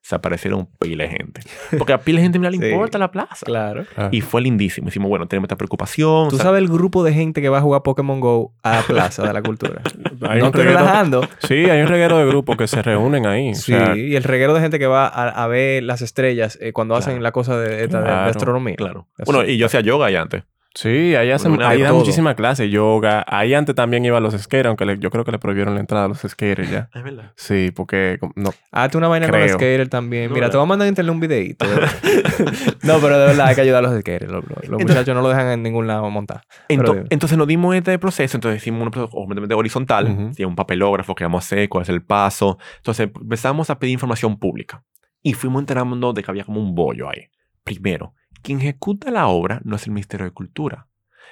Se aparecieron pila de gente. Porque a pila de gente no le Sí. importa la plaza. Claro. Ah. Y fue lindísimo. Hicimos, bueno, tenemos esta preocupación. Tú o sea, sabes el grupo de gente que va a jugar Pokémon Go a la Plaza de la Cultura. Hay no un estoy reguero- relajando. Sí, hay un reguero de grupos que se reúnen ahí. O Sí, sea, y el reguero de gente que va a, a ver las estrellas eh, cuando hacen la cosa de, esta astronomía. Claro. Eso. Bueno, y yo hacía yoga ahí antes. Sí, ahí, hacen, ahí todo. muchísimas clases, yoga. Ahí antes también iban los skaters, aunque le- yo creo que le prohibieron la entrada a los skaters ya. Es verdad. Sí, porque no. Hazte una vaina con Creo. los skaters también. No, Mira, ¿verdad? te voy a mandar en internet un videito. no, pero de verdad hay que ayudar a los skaters. Los, los- Entonces- muchachos no lo dejan en ningún lado montar. Ento- entonces nos dimos este proceso, entonces hicimos un proceso completamente horizontal, Ujú. tiene un papelógrafo que vamos a hacer, cuál es el paso. Entonces empezamos a pedir información pública y fuimos enterando de que había como un bollo ahí. Primero, quien ejecuta la obra no es el Ministerio de Cultura,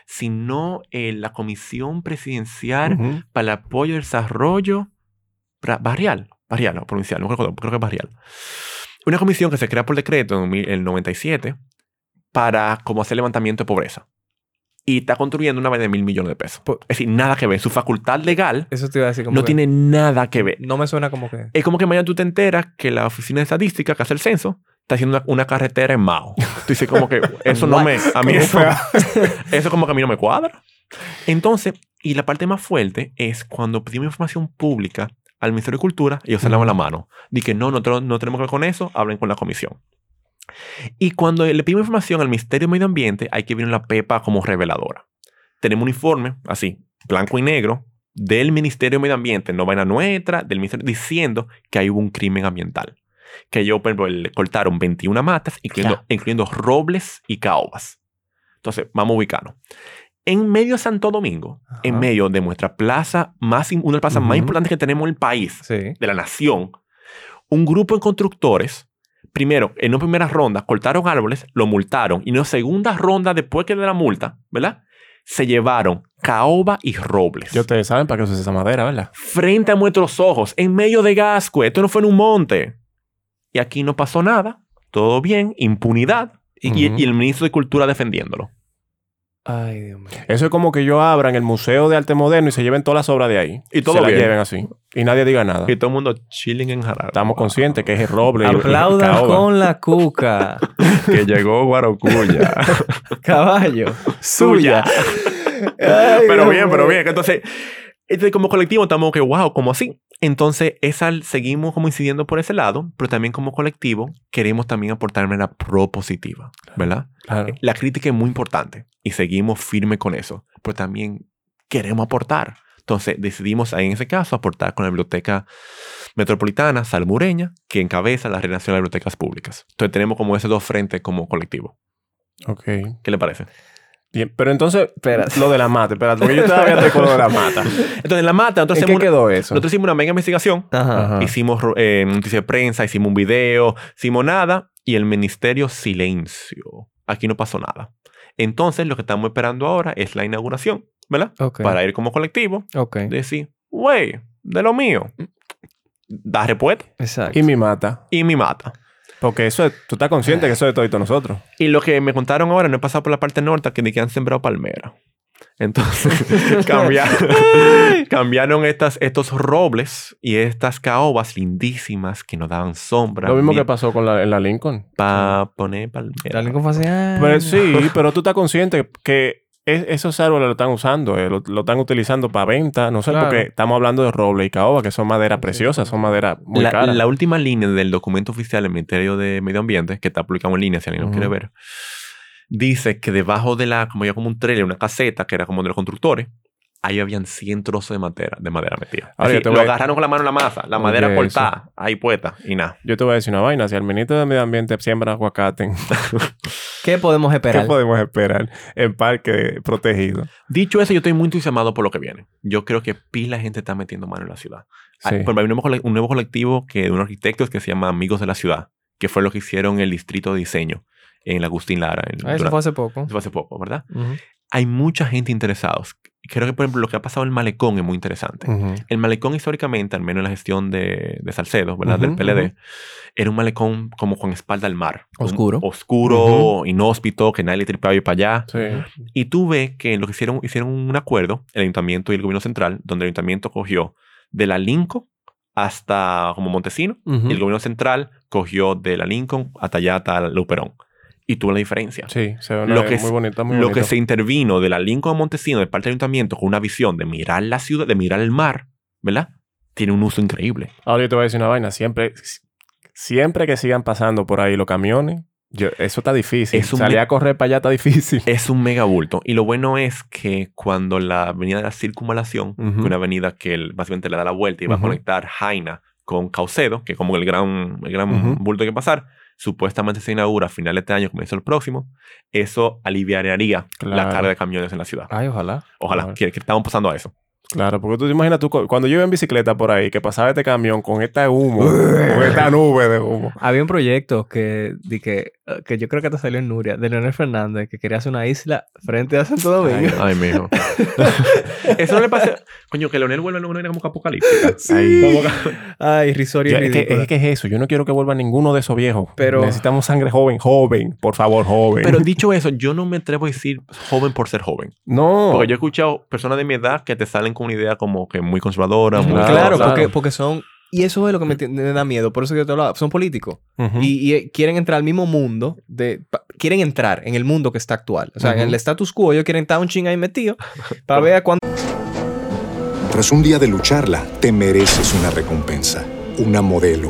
sino eh, la Comisión Presidencial Ujú. para el Apoyo y Desarrollo Barrial, barrial o provincial, no creo, creo que es barrial. Una comisión que se crea por decreto en el 97 para como hacer levantamiento de pobreza. Y está construyendo una vaina de mil millones de pesos. Es decir, nada que ver. Su facultad legal Eso te iba a decir como no que- tiene nada que ver. No me suena como que... Es como que mañana tú te enteras que la oficina de estadística que hace el censo está haciendo una, una carretera en Mao. Tú dices como que eso no me... A mí ¿Cómo eso, eso como que a mí no me cuadra. Entonces, y la parte más fuerte es cuando pedimos información pública al Ministerio de Cultura, ellos se lavan la mano. Dije, no, no, te- no tenemos que ver con eso, hablen con la comisión. Y cuando le pedimos información al Ministerio de Medio Ambiente, hay que ver la PEPA como reveladora. Tenemos un informe, así, blanco y negro, del Ministerio de Medio Ambiente, no vaina nuestra, del Ministerio, diciendo que hay hubo un crimen ambiental. Que ellos, por ejemplo, le cortaron 21 matas, incluyendo, incluyendo robles y caobas. Entonces, vamos a ubicarnos. En medio de Santo Domingo, en Ajá. medio de nuestra plaza más, una de las plazas más Ujú. importantes que tenemos en el país, Sí. de la nación, un grupo de constructores, primero, en una primera ronda, cortaron árboles, lo multaron, y en una segunda ronda, después que de la multa, ¿verdad? Se llevaron caoba y robles. Ya ustedes saben para qué se usa esa madera, ¿verdad? Frente a nuestros ojos, en medio de Gascue. Esto no fue en un monte. Y aquí no pasó nada. Todo bien, impunidad. Y, el ministro de Cultura defendiéndolo. Ay, Dios mío. Eso es como que yo abra en el Museo de Arte Moderno y se lleven todas las obras de ahí. Y todo se las bien. lleven así. Y nadie diga nada. Y todo el mundo chilling en Jaragua. Estamos conscientes que es el roble y- y Aplaudan con la cuca. que llegó Guarocuya. Caballo. Suya. Ay, pero Dios bien, pero bien. Entonces, este, como colectivo estamos que, wow, como así. Entonces, esa, seguimos como incidiendo por ese lado, pero también como colectivo queremos también aportar de manera propositiva, ¿verdad? Claro. La crítica es muy importante y seguimos firme con eso, pero también queremos aportar. Entonces, decidimos en ese caso aportar con la Biblioteca Metropolitana Salmureña, que encabeza la Relación de las Bibliotecas Públicas. Entonces, tenemos como esos dos frentes como colectivo. Ok. ¿Qué le parece? Bien, pero entonces, Espérate. lo de la mata, espérate, porque yo todavía estoy con lo de la mata. Entonces, en la mata, nosotros, ¿En qué quedó eso? nosotros hicimos una mega investigación Ajá. Ajá. Hicimos eh, noticia de prensa, hicimos un video, hicimos nada y el ministerio silencio. Aquí no pasó nada. Entonces, lo que estamos esperando ahora es la inauguración, ¿verdad? Ok. Para ir como colectivo, Ok. decir, güey, de lo mío, da respuesta Exacto. Y mi mata. y mi mata. Porque eso es, tú estás consciente que eso es de todos nosotros. Y lo que me contaron ahora, no he pasado por la parte norte, que ni que han sembrado palmera. Entonces, cambiaron, cambiaron estas, estos robles y estas caobas lindísimas que nos daban sombra. Lo mismo que pasó con la, en la Lincoln. Para poner palmera. La Lincoln fue así, Pero sí, pero tú estás consciente que es- esos árboles lo están usando, eh, lo, lo están utilizando para venta, no sé, Claro. porque estamos hablando de roble y caoba, que son maderas preciosas, son maderas muy la, caras. la última línea del documento oficial del Ministerio de Medio Ambiente, que está publicado en línea, si alguien lo quiere ver, dice que debajo de la, como había como un trailer, una caseta, que era como de los constructores, ahí habían 100 trozos de madera, de madera metida. Ahora Así, yo te lo a- agarraron con la mano en la masa, la madera cortada, ahí puesta, y nada. Yo te voy a decir una vaina, si el ministro de Medio Ambiente siembra aguacate, ¿Qué podemos ¿qué esperar? podemos esperar en parque protegido? Dicho eso, yo estoy muy entusiasmado por lo que viene. Yo creo que pila gente está metiendo mano en la ciudad. Sí. Hay, por ejemplo, hay un nuevo, cole- un nuevo colectivo que, de unos arquitectos que se llama Amigos de la Ciudad, que fue lo que hicieron el distrito de diseño en la Agustín Lara. en- Ah, eso durante- fue hace poco. eso fue hace poco, ¿verdad? Ujú. Hay mucha gente interesados. Creo que, por ejemplo, lo que ha pasado en el malecón es muy interesante. El malecón históricamente, al menos en la gestión de, de Salcedo, ¿verdad? Del PLD, era un malecón como con espalda al mar. Oscuro. oscuro, inhóspito, que nadie le tripaba ir para allá. Sí. Y tú ves que lo que hicieron, hicieron un acuerdo, el ayuntamiento y el gobierno central, donde el ayuntamiento cogió de la Lincoln hasta como Montesino, y el gobierno central cogió de la Lincoln hasta allá, hasta Luperón. Y tuvo la diferencia. Sí, se ve Lo que muy es- bonita, muy Lo bonito. que se intervino de la Lincoln a Montesino de parte del ayuntamiento con una visión de mirar la ciudad, de mirar el mar, ¿verdad? Tiene un uso increíble. Ahora yo te voy a decir una vaina. Siempre, siempre que sigan pasando por ahí los camiones, yo- eso está difícil. Es Salir a correr para allá está difícil. Es un mega bulto. Y lo bueno es que cuando la avenida de la circunvalación, Ujú. que es una avenida que básicamente le da la vuelta y va a conectar Jaina con Caucedo, que es como el gran, el gran Ujú. bulto que pasar, supuestamente se inaugura a finales de este año, comienzo el próximo, eso aliviaría la carga de camiones en la ciudad. Ay, ojalá. Ojalá, que, que estamos pasando a eso. Claro, porque tú te imaginas tú, cu- cuando yo iba en bicicleta por ahí, que pasaba este camión con esta humo, con esta nube de humo. Había un proyecto que, di que, eh, que yo creo que te salió en Nuria, de Leonel Fernández, que quería hacer una isla frente a Santo Domingo. Ay, mijo. eso no le pasa. Coño, que Leonel vuelva a una manera como que apocalíptica. Ay. Como que- Ay, risorio es, que, es que es eso. Yo no quiero que vuelva ninguno de esos viejos. Pero- Necesitamos sangre joven, joven. Por favor, joven. Pero dicho eso, yo no me atrevo a decir joven por ser joven. no. Porque yo he escuchado personas de mi edad que te salen con una idea como que muy conservadora. muy Claro, Claro, claro. Porque, porque son... Y eso es lo que me, da miedo. Por eso que yo te hablaba. Son políticos. Y, y, eh, quieren entrar al mismo mundo. de pa- Quieren entrar en el mundo que está actual. O sea, en el status quo ellos quieren estar un ching ahí metido para ver a cuándo... Tras un día de lucharla, te mereces una recompensa, una modelo,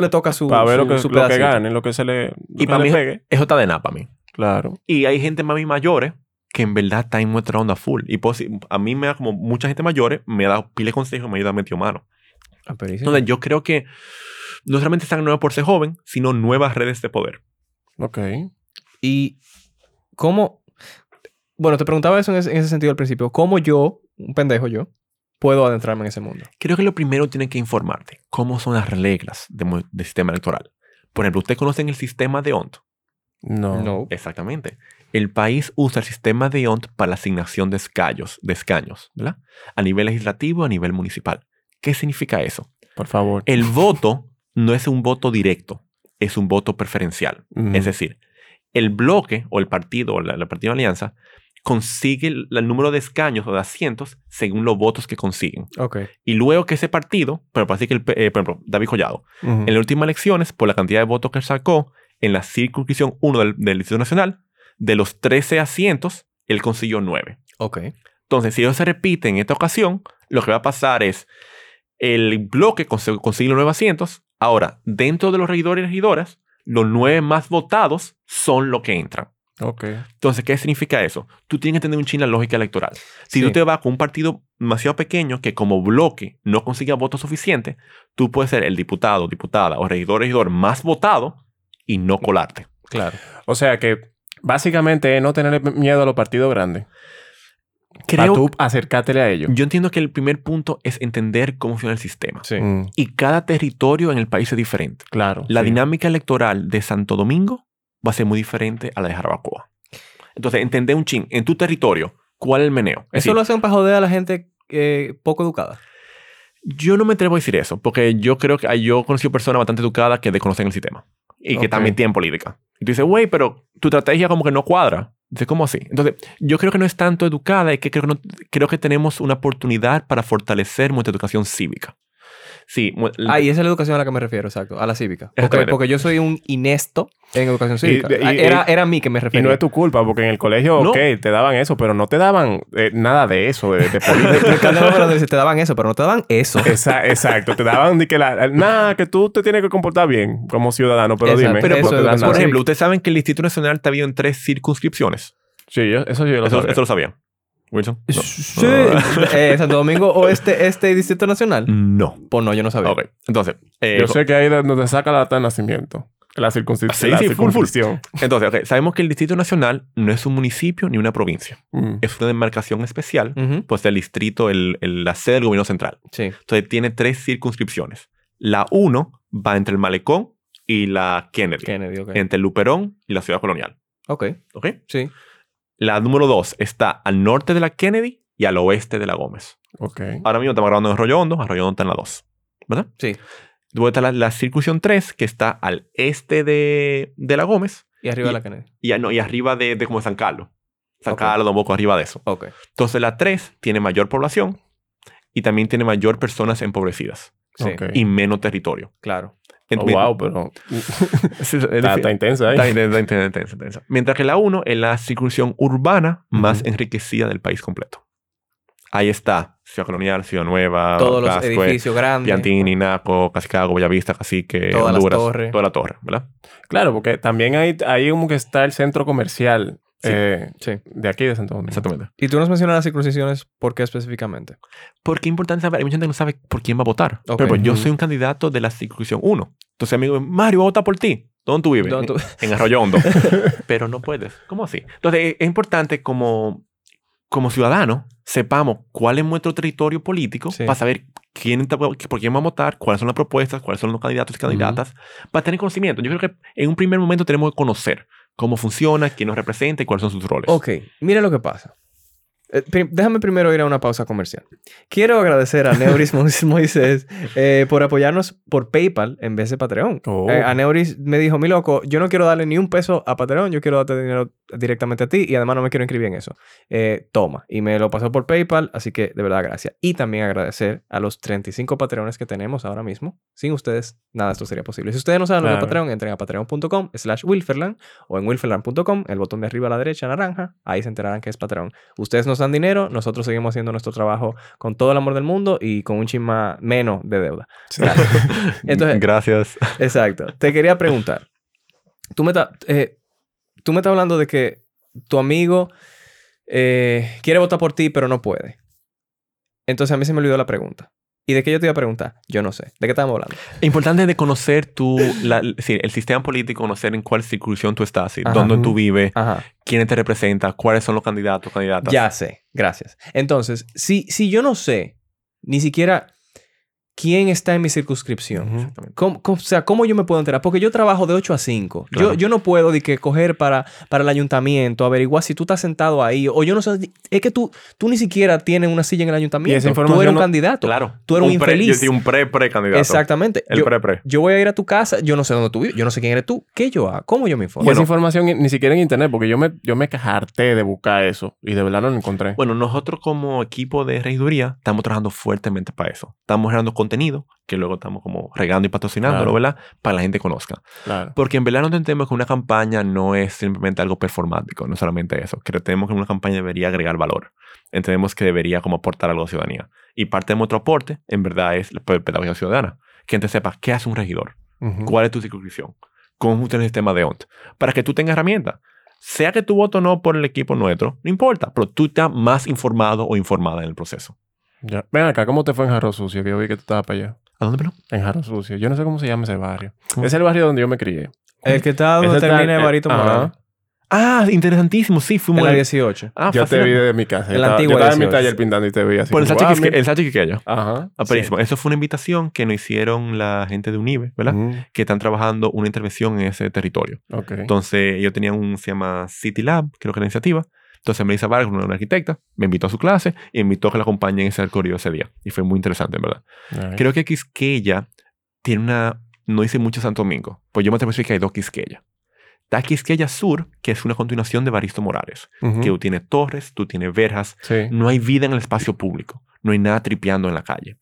Le toca su, Para ver lo su- que, su lo que pedacito. gane, lo que se le, lo Y que para le mí, pegue. eso está de nada para mí. Claro. Y hay gente mami mayores que en verdad está en nuestra onda full. Y pues, a mí me da como mucha gente mayores, me ha dado pile de consejos, me ayuda a meter mano. Ah, perísimo. Entonces yo creo que no solamente están nuevas por ser joven, sino nuevas redes de poder. Ok. Y cómo... Bueno, te preguntaba eso en ese, en ese sentido al principio. ¿Cómo yo, un pendejo yo, puedo adentrarme en ese mundo? Creo que lo primero tienen que informarte cómo son las reglas de del sistema electoral. Por ejemplo, ¿ustedes conocen el sistema de ONT? No. No. Exactamente. El país usa el sistema de ONT para la asignación de escaños, de escaños, ¿verdad? A nivel legislativo, a nivel municipal. ¿Qué significa eso? Por favor. El voto no es un voto directo, es un voto preferencial. Es decir, el bloque o el partido o la, la partido de alianza consigue el, el número de escaños o de asientos según los votos que consiguen. Ok. Y luego que ese partido, pero parece que el, eh, por ejemplo, David Collado, Ujú. en las últimas elecciones, por la cantidad de votos que sacó en la circunscripción 1 del, del Distrito Nacional, de los 13 asientos, él consiguió 9. Ok. Entonces, si eso se repite en esta ocasión, lo que va a pasar es el bloque cons- consigue los 9 asientos. Ahora, dentro de los regidores y regidoras, los 9 más votados son los que entran. Ok. Entonces, ¿qué significa eso? Tú tienes que tener un chin la lógica electoral. Si Sí. tú te vas con un partido demasiado pequeño que como bloque no consiga votos suficientes, tú puedes ser el diputado, diputada o regidor, regidor más votado y no colarte. Claro. O sea que básicamente es no tener miedo a los partidos grandes. Creo, tú acercártele a ellos. yo entiendo que el primer punto es entender cómo funciona el sistema. Sí. Mm, Y cada territorio en el país es diferente. claro. La sí. dinámica electoral de Santo Domingo va a ser muy diferente a la de Jarabacoa. Entonces, entender un chin en tu territorio cuál es el meneo. Es Eso decir, lo hacen para joder a la gente eh, poco educada. Yo no me atrevo a decir eso, porque yo creo que yo he conocido personas bastante educadas que desconocen el sistema y que Ok. también tienen política. Y tú dices, güey, pero tu estrategia como que no cuadra. Dices, ¿cómo así? Entonces, yo creo que no es tanto educada, es que creo que, no- creo que tenemos una oportunidad para fortalecer nuestra educación cívica. Sí, Ah, y esa es la educación a la que me refiero, exacto. A la cívica. Porque, porque yo soy un inesto en educación cívica. y- Ah, y- era, era a mí que me Y refería. no es tu culpa, porque en el colegio, No. ok, te daban eso, pero no te daban eh, nada de eso, de, política. Te daban eso, pero no te daban eso. Esa- exacto, te daban de que la, nada, que tú te tienes que comportar bien como ciudadano, pero Exacto, dime. pero. Por ejemplo, ustedes saben que el Distrito Nacional está habido en tres circunscripciones. Sí, yo- eso sí yo lo Eso, sabía. eso lo sabían. Wilson. No. Sí. Eh, Santo Domingo Oeste, este y Distrito Nacional. No. Pues no, yo no sabía. Ok. Entonces, eh, Yo sé que ahí es donde saca la data de nacimiento. La circunscripción. Sí, la sí, full, full. circunscripción. entonces ok, sabemos que el Distrito Nacional no es un municipio ni una provincia. Mm. Es una demarcación especial, Ujú. pues del distrito, el, el- la sede del gobierno central. Sí. Entonces tiene tres circunscripciones. La 1 va entre el Malecón y la Kennedy. Kennedy, ok. Entre el Luperón y la ciudad colonial. Ok, ¿Ok? sí. La número 2 está al norte de la Kennedy y al oeste de la Gómez. Ok. Ahora mismo estamos grabando en Arroyo Hondo. Arroyo Hondo está en la 2. ¿Verdad? Sí. Luego está la, la circunscripción 3, que está al este de, de la Gómez Y arriba Y- de la Kennedy. y, no, y arriba de, de como San Carlos. San Ok. Carlos, Don Bosco, arriba de eso. Ok. Entonces la 3 tiene mayor población y también tiene mayor personas empobrecidas Sí. Y menos territorio. Claro. Oh, wow, pero está, intensa ahí. Está intensa, intensa, intensa, intensa. Mientras que la 1 es la circunscripción urbana más enriquecida del país completo. Ahí está Ciudad Colonial, Ciudad Nueva, Todos los edificios grandes. Piantini, Naco, Casicago, Bellavista, Cacique, Todas las Honduras. torres. Toda la torre, ¿verdad? Claro, porque también hay, ahí como que está el centro comercial Eh, Sí. de aquí de Santo Domingo. Exactamente. Y tú nos mencionas las circuncisiones, ¿por qué específicamente? Porque es importante saber, hay mucha gente que no sabe por quién va a votar. Ok. Pero pues, yo soy un candidato de la circunscripción 1. Entonces, amigo, Mario, voy a votar por ti. ¿Dónde tú vives? ¿Dónde tú- En Arroyo Hondo. Pero no puedes. ¿Cómo así? Entonces, es- importante como, como ciudadanos sepamos cuál es nuestro territorio político Sí. para saber quién está- por quién va a votar, cuáles son las propuestas, cuáles son los candidatos y candidatas, para tener conocimiento. Yo creo que en un primer momento tenemos que conocer cómo funciona, quién nos representa y cuáles son sus roles. Ok, mira lo que pasa. Eh, déjame primero ir a una pausa comercial. Quiero agradecer a Neuris Mo- Moisés eh, por apoyarnos por PayPal en vez de Patreon. Oh. Eh, a Neuris me dijo, mi loco, yo no quiero darle ni un peso a Patreon, yo quiero darte dinero directamente a ti y además no me quiero inscribir en eso. Eh, toma. Y me lo pasó por PayPal, así que de verdad gracias. Y también agradecer a los 35 Patreones que tenemos ahora mismo. Sin ustedes, nada de esto sería posible. Si ustedes no saben lo que es. Patreon, entren a patreon.com slash wilferland o en wilferland.com, el botón de arriba a la derecha naranja, ahí se enterarán que es Patreon. Ustedes nos dan dinero, nosotros seguimos haciendo nuestro trabajo con todo el amor del mundo y con un chisma menos de deuda. Entonces, Gracias. exacto. Te quería preguntar. Tú me, estás- eh, estás hablando de que tu amigo eh, quiere votar por ti, pero no puede. Entonces a mí se me olvidó la pregunta. ¿Y de qué yo te iba a preguntar? Yo no sé. ¿De qué estamos hablando? Importante de conocer tu, la- sí, el sistema político, conocer en cuál circunscripción tú estás, sí, dónde tú vives, Ajá. quién te representa, cuáles son los candidatos, candidatas. Ya sé, gracias. Entonces, si, si yo no sé ni siquiera quién está en mi circunscripción. ¿cómo- cómo- o sea, ¿cómo yo me puedo enterar? Porque yo trabajo de 8 a 5. Claro. Yo, yo no puedo de que coger para, para el ayuntamiento, averiguar si tú estás sentado ahí, o yo no sé, es que tú, tú ni siquiera tienes una silla en el ayuntamiento. Y esa tú eres un no- candidato. Claro. Tú eres un pre- infeliz. Yo soy un pre-pre-candidato. Exactamente. El yo, pre-pre. yo voy a ir a tu casa, yo no sé dónde tú vives, yo no sé quién eres tú. ¿Qué yo hago? ¿Cómo yo me informo? Y esa información ni- siquiera en internet, porque yo me, yo me harté de buscar eso y de verdad no lo encontré. Bueno, nosotros como equipo de regiduría estamos trabajando fuertemente para eso. Estamos generando contenido que luego estamos como regando y patrocinándolo, Claro. ¿verdad? Para que la gente conozca. claro. Porque en verdad no entendemos que una campaña no es simplemente algo performático, no solamente eso. Creemos que una campaña debería agregar valor. Entendemos que debería como aportar algo a la ciudadanía. Y parte de nuestro aporte, en verdad, es la pe- pedagogía ciudadana. Que gente sepa qué hace un regidor, Ujú. cuál es tu circunscripción, cómo funciona el sistema de ONT, para que tú tengas herramientas. Sea que tu voto no por el equipo nuestro, no importa, pero tú estás más informado o informada en el proceso. Ya. Ven acá, ¿cómo te fue en Jarro Sucio? Que yo vi que tú estabas para allá. ¿A dónde, perdón? En Jarro Sucio. Yo no sé cómo se llama ese barrio. ¿Cómo? Es el barrio donde yo me crié. el que está donde termina eh, Barito ajá. Morales. Ah, interesantísimo, sí, En fuimos la al- 18. Ah, yo te vi desde mi casa. En la antigua Yo estaba en mi 18. taller pintando y te vi así. Por el como, Sachi ah, el Quiqueya. Ajá. Ah, buenísimo. Eso fue una invitación que nos hicieron la gente de UNIBE, ¿verdad? Ujú. Que están trabajando una intervención en ese territorio. Ok. Entonces, ellos tenían un, se llama City Lab, creo que era la iniciativa. Entonces, Melissa Vargas, una, una arquitecta, me invitó a su clase y me invitó a que la acompañe en ese recorrido ese día. Y fue muy interesante, en verdad. Alright. Creo que Quisqueya tiene una... No dice mucho Santo Domingo. Pues yo me atrevo a decir que hay dos Quisqueya. Está Quisqueya Sur, que es una continuación de Baristo Morales. Ujú. Que tú tienes torres, tú tienes verjas, Sí. no hay vida en el espacio público. No hay nada tripeando en la calle.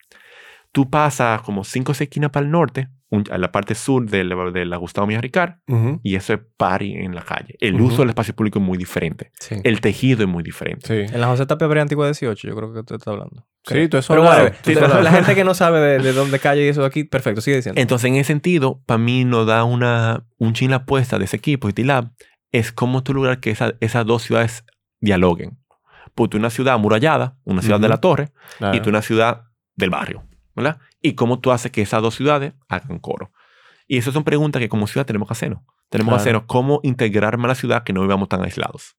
Tú pasas como cinco o seis esquinas para el norte, un- a la parte sur de la, de la Gustavo Milla Ricard, Ujú. y eso es party en la calle. El Ujú. uso del espacio público es muy diferente. Sí. El tejido es muy diferente. Sí. En la José Tapia Brea Antigua 18, yo creo que usted está hablando. Sí, tú eso Pero bueno, Sí, tú- tú la gente que no sabe de, de dónde calle y eso de aquí, perfecto, sigue diciendo. Entonces, en ese sentido, para mí nos da una, un chin la apuesta de ese equipo, Itilab, es cómo tú lograr que esa- esas dos ciudades dialoguen. Porque tú una ciudad amurallada, una ciudad de Ujú. la torre, Claro. y tú una ciudad del barrio, ¿verdad? Y cómo tú haces que esas dos ciudades hagan coro. Y esas son preguntas que como ciudad tenemos que hacernos. Tenemos Claro. que hacernos cómo integrar más la ciudad que no vivamos tan aislados.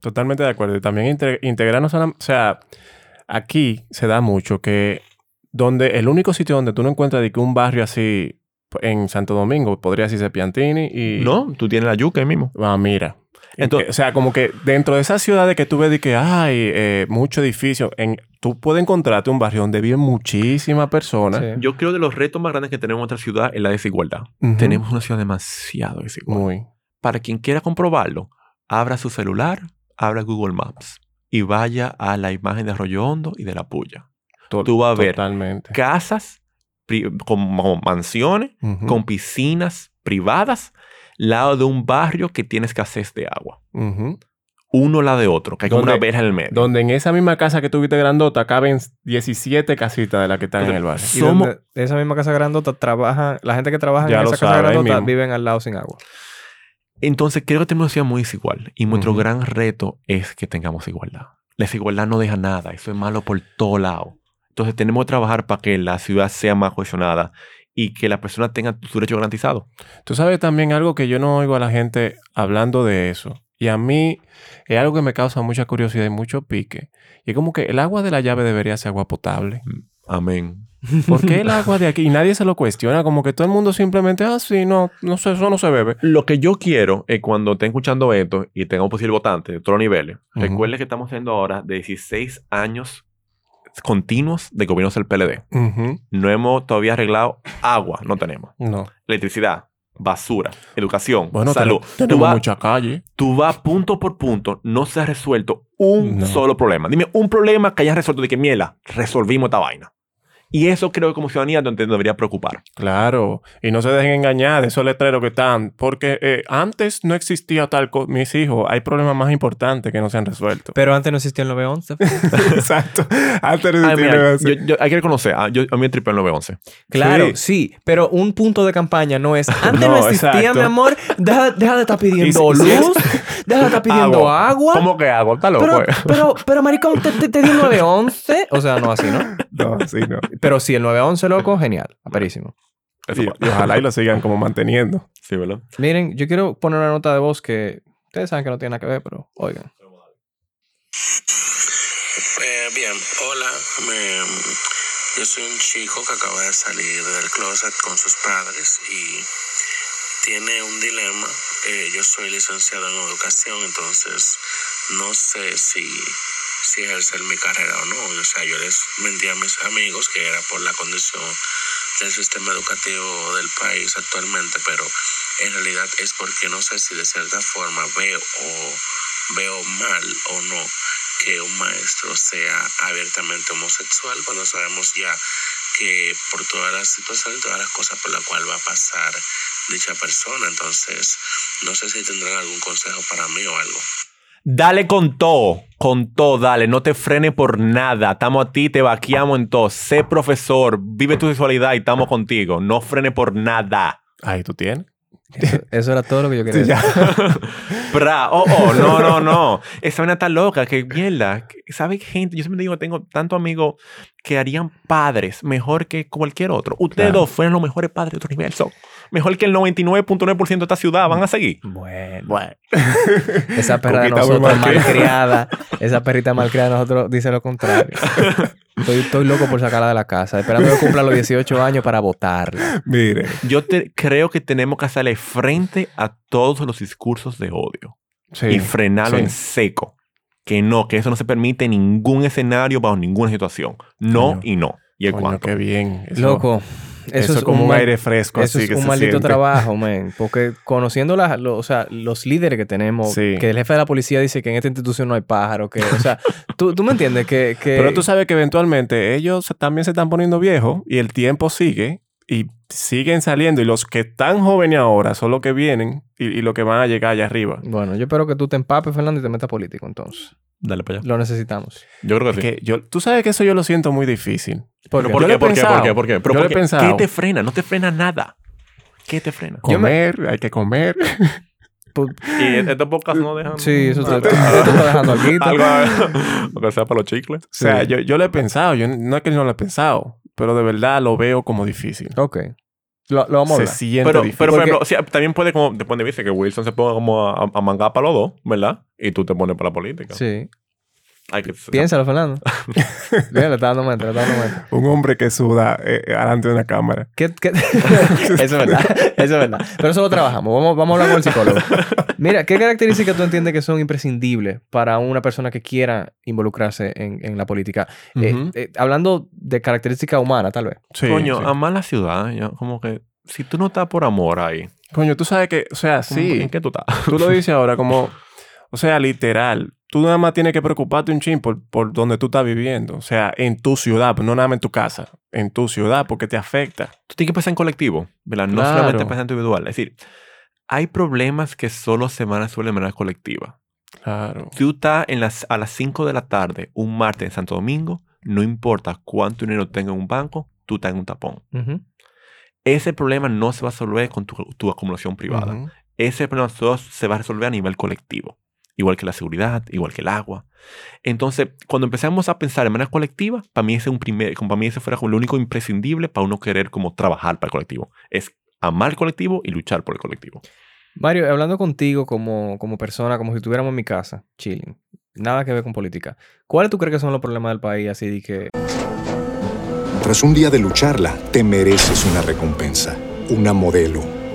Totalmente de acuerdo. Y también inte- integrarnos a la- O sea, aquí se da mucho que donde el único sitio donde tú no encuentras de que un barrio así en Santo Domingo podría decirse Piantini y... No, tú tienes la yuca ahí mismo. Ah, mira. Entonces- o sea, como que dentro de esas ciudades que tú ves de que hay eh, mucho edificio, en, tú puedes encontrarte un barrio donde viven muchísimas personas. Sí. Yo creo que de los retos más grandes que tenemos en nuestra ciudad es la desigualdad. Tenemos una ciudad demasiado desigual. Muy. Para quien quiera comprobarlo, abra su celular, abra Google Maps y vaya a la imagen de Arroyo Hondo y de La Puya. To- Tú vas a ver Totalmente. casas como mansiones con piscinas privadas, lado de un barrio que tiene escasez de agua. Ujú. Uno la de otro, que hay como ¿Dónde- una verja en el medio. Donde en esa misma casa que tuviste grandota caben 17 casitas de las que están en el barrio. Y somos- donde esa misma casa grandota trabaja, la gente que trabaja Ya en esa casa sabe, grandota viven al lado sin agua. Entonces, creo que tenemos una sociedad muy desigual. Y nuestro gran reto es que tengamos igualdad. La desigualdad no deja nada. Eso es malo por todo lado. Entonces, tenemos que trabajar para que la ciudad sea más cohesionada y que la persona tenga su derecho garantizado. Tú sabes también algo que yo no oigo a la gente hablando de eso. Y a mí es algo que me causa mucha curiosidad y mucho pique. Y es como que el agua de la llave debería ser agua potable. Amén. ¿Por qué el agua de aquí? Y nadie se lo cuestiona. Como que todo el mundo simplemente, ah, sí, no, no sé, eso no se bebe. Lo que yo quiero es cuando estén escuchando esto y tengamos posible votantes de todos los niveles, recuerden que estamos haciendo ahora de 16 años continuos de gobiernos del PLD. No hemos todavía arreglado agua, no tenemos. No. Electricidad, basura, educación, Bueno, salud. Tú tenemos vas mucha calle. tú vas punto por punto, no se ha resuelto un No. solo problema. Dime un problema que hayas resuelto de que, miela, resolvimos esta vaina. Y eso creo que como ciudadanía te debería preocupar. Claro. Y no se dejen engañar de esos letreros que están. Porque eh, antes no existía tal cosa. Mis hijos, hay problemas más importantes que no se han resuelto. Pero antes no existía el 911. Exacto. Antes no existía mira, eso. yo- yo- hay que reconocer, ah, yo, a mí me tripé el 911. Claro, Sí. sí. pero un punto de campaña no es. Antes no, No, existía, exacto. mi amor. Deja, deja de estar pidiendo si luz. Deja de estar pidiendo agua. ¿Cómo que agua? Está loco. Pero, eh. pero, pero, maricón, te, te, te di el 911. O sea, no así, ¿no? No, sí, no. Pero sí, el 911, loco, genial. Aperísimo. Eso Y, pa- y ojalá y lo sigan como manteniendo. Sí, ¿verdad? Miren, yo quiero poner una nota de voz que ustedes saben que no tiene nada que ver, pero oigan. Eh, bien, hola. Me- yo soy un chico que acaba de salir del closet con sus padres y tiene un dilema. Eh, yo soy licenciado en educación, entonces no sé si, si ejercer mi carrera o no. O sea, yo les mentí a mis amigos que era por la condición del sistema educativo del país actualmente, pero en realidad es porque no sé si de cierta forma veo o veo mal o no que un maestro sea abiertamente homosexual cuando sabemos ya que por todas las situaciones y todas las cosas por las cuales va a pasar dicha persona. Entonces, no sé si tendrán algún consejo para mí o algo. Dale con todo, con todo, dale, no te frene por nada. Estamos a ti, te vaqueamos en todo. Sé profesor, vive tu sexualidad y estamos contigo. No frene por nada. Ahí tú tienes. Eso, eso era todo lo que yo quería Sí, decir. Bra, oh, oh, no, no, no. Esa vaina está loca, que mierda. ¿Sabe gente? Yo siempre digo, tengo tantos amigos que harían padres mejor que cualquier otro. Ustedes Claro. dos fueron los mejores padres de otro universo. Mejor que el 99.9% de esta ciudad. ¿Van a seguir? Bueno. Bueno. Esa perra de nosotros malcriada. malcriada. Esa perrita malcriada de nosotros dice lo contrario. Estoy, estoy loco por sacarla de la casa. Esperando que cumpla los 18 años para votarla. Mire. Yo te- creo que tenemos que hacerle frente a todos los discursos de odio. Sí. y frenarlo sí. en seco. Que no, que eso no se permite en ningún escenario, bajo ninguna situación. No Coño. y no. Y el Coño, cuánto. qué bien. Eso- Loco. Eso, es como un, aire fresco Eso así es que un se maldito siente. trabajo, man. Porque conociendo las- lo- o sea, los líderes que tenemos, Sí. que el jefe de la policía dice que en esta institución no hay pájaro, que, o sea, tú, tú me entiendes que, que- Pero tú sabes que eventualmente ellos también se están poniendo viejos y el tiempo sigue y siguen saliendo. Y los que están jóvenes ahora son los que vienen y, y los que van a llegar allá arriba. Bueno, yo espero que tú te empapes, Fernando, y te metas político, entonces. Dale para allá. Lo necesitamos. Yo creo que sí. Que yo, tú sabes que eso yo lo siento muy difícil. ¿Por ¿Pero qué? por qué? ¿Por qué? ¿Por qué? ¿Por qué? ¿Pero Yo por lo he qué? pensado. ¿Qué te frena? No te frena nada. ¿Qué te frena? Me- Comer, hay que comer. Pues, Y este podcast no deja... sí, eso te, te- te está dejando algo. Algo, aunque sea para los chicles. O sea, Sí. yo, yo lo he pensado. Yo, no es que no lo he pensado, pero de verdad lo veo como difícil. Ok. Lo, lo vamos a Se hablar. siente Pero, difícil. pero por Porque- ejemplo, también puede como, después de vista que Wilson se ponga como a, a mangar para los dos, ¿verdad? Y tú te pones para la política. Sí. Hay que, Piénsalo, Fernando. Mira, le está dando mente, le está dando mente. Un hombre que suda eh, delante de una cámara. ¿Qué, qué? eso es verdad. Eso es verdad. Pero eso lo trabajamos. Vamos, vamos a hablar con el psicólogo. Mira, ¿qué características tú entiendes que son imprescindibles para una persona que quiera involucrarse en, en la política? Eh, Ujú. eh, hablando de características humanas, tal vez. Sí, Coño, sí. amar la ciudad, ya, como que si tú no estás por amor ahí, Coño, tú sabes que, o sea, ¿cómo- sí. ¿en qué tú estás? Tú lo dices ahora como, o sea, literal. Tú nada más tienes que preocuparte un chin por, por donde tú estás viviendo. O sea, en tu ciudad, no nada más en tu casa. En tu ciudad, porque te afecta. Tú tienes que pensar en colectivo, ¿verdad? No Claro. solamente pensar en individual. Es decir, hay problemas que solo se van a resolver de manera colectiva. Claro. Tú estás en las, a las 5 de la tarde, un martes en Santo Domingo, no importa cuánto dinero tenga en un banco, tú estás en un tapón. Ese problema no se va a resolver con tu, tu acumulación privada. Ese problema todo se va a resolver a nivel colectivo. Igual que la seguridad, igual que el agua. Entonces, cuando empezamos a pensar de manera colectiva, para mí ese, un primer, como para mí ese fuera como lo único imprescindible para uno querer como trabajar para el colectivo. Es amar el colectivo y luchar por el colectivo. Mario, hablando contigo como, como persona, como si estuviéramos en mi casa, chilling, nada que ver con política. ¿Cuáles tú crees que son los problemas del país así de que... Tras un día de lucharla, te mereces una recompensa, una modelo,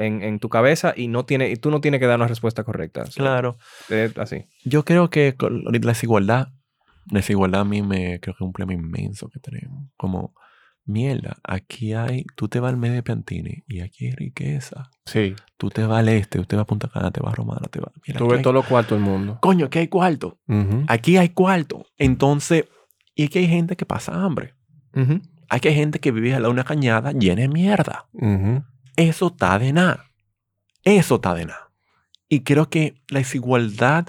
en, en tu cabeza y no tiene y tú no tienes que dar una respuesta correcta. Claro. así. Yo creo que con la desigualdad, la desigualdad a mí me creo que es un problema inmenso que tenemos. Como, mierda, aquí hay, tú te vas al medio de Piantini y aquí hay riqueza. Sí. Tú te vas al este, tú te vas a Punta Cana, te vas a Romana, te vas. Mira, Tú ves hay- todos los cuartos del mundo. Coño, aquí hay cuarto. Aquí hay cuarto. Entonces, y aquí hay gente que pasa hambre. Ujú. Aquí hay gente que vive a la una cañada llena de mierda. Ujú. Eso está de nada. Eso está de nada. Y creo que la desigualdad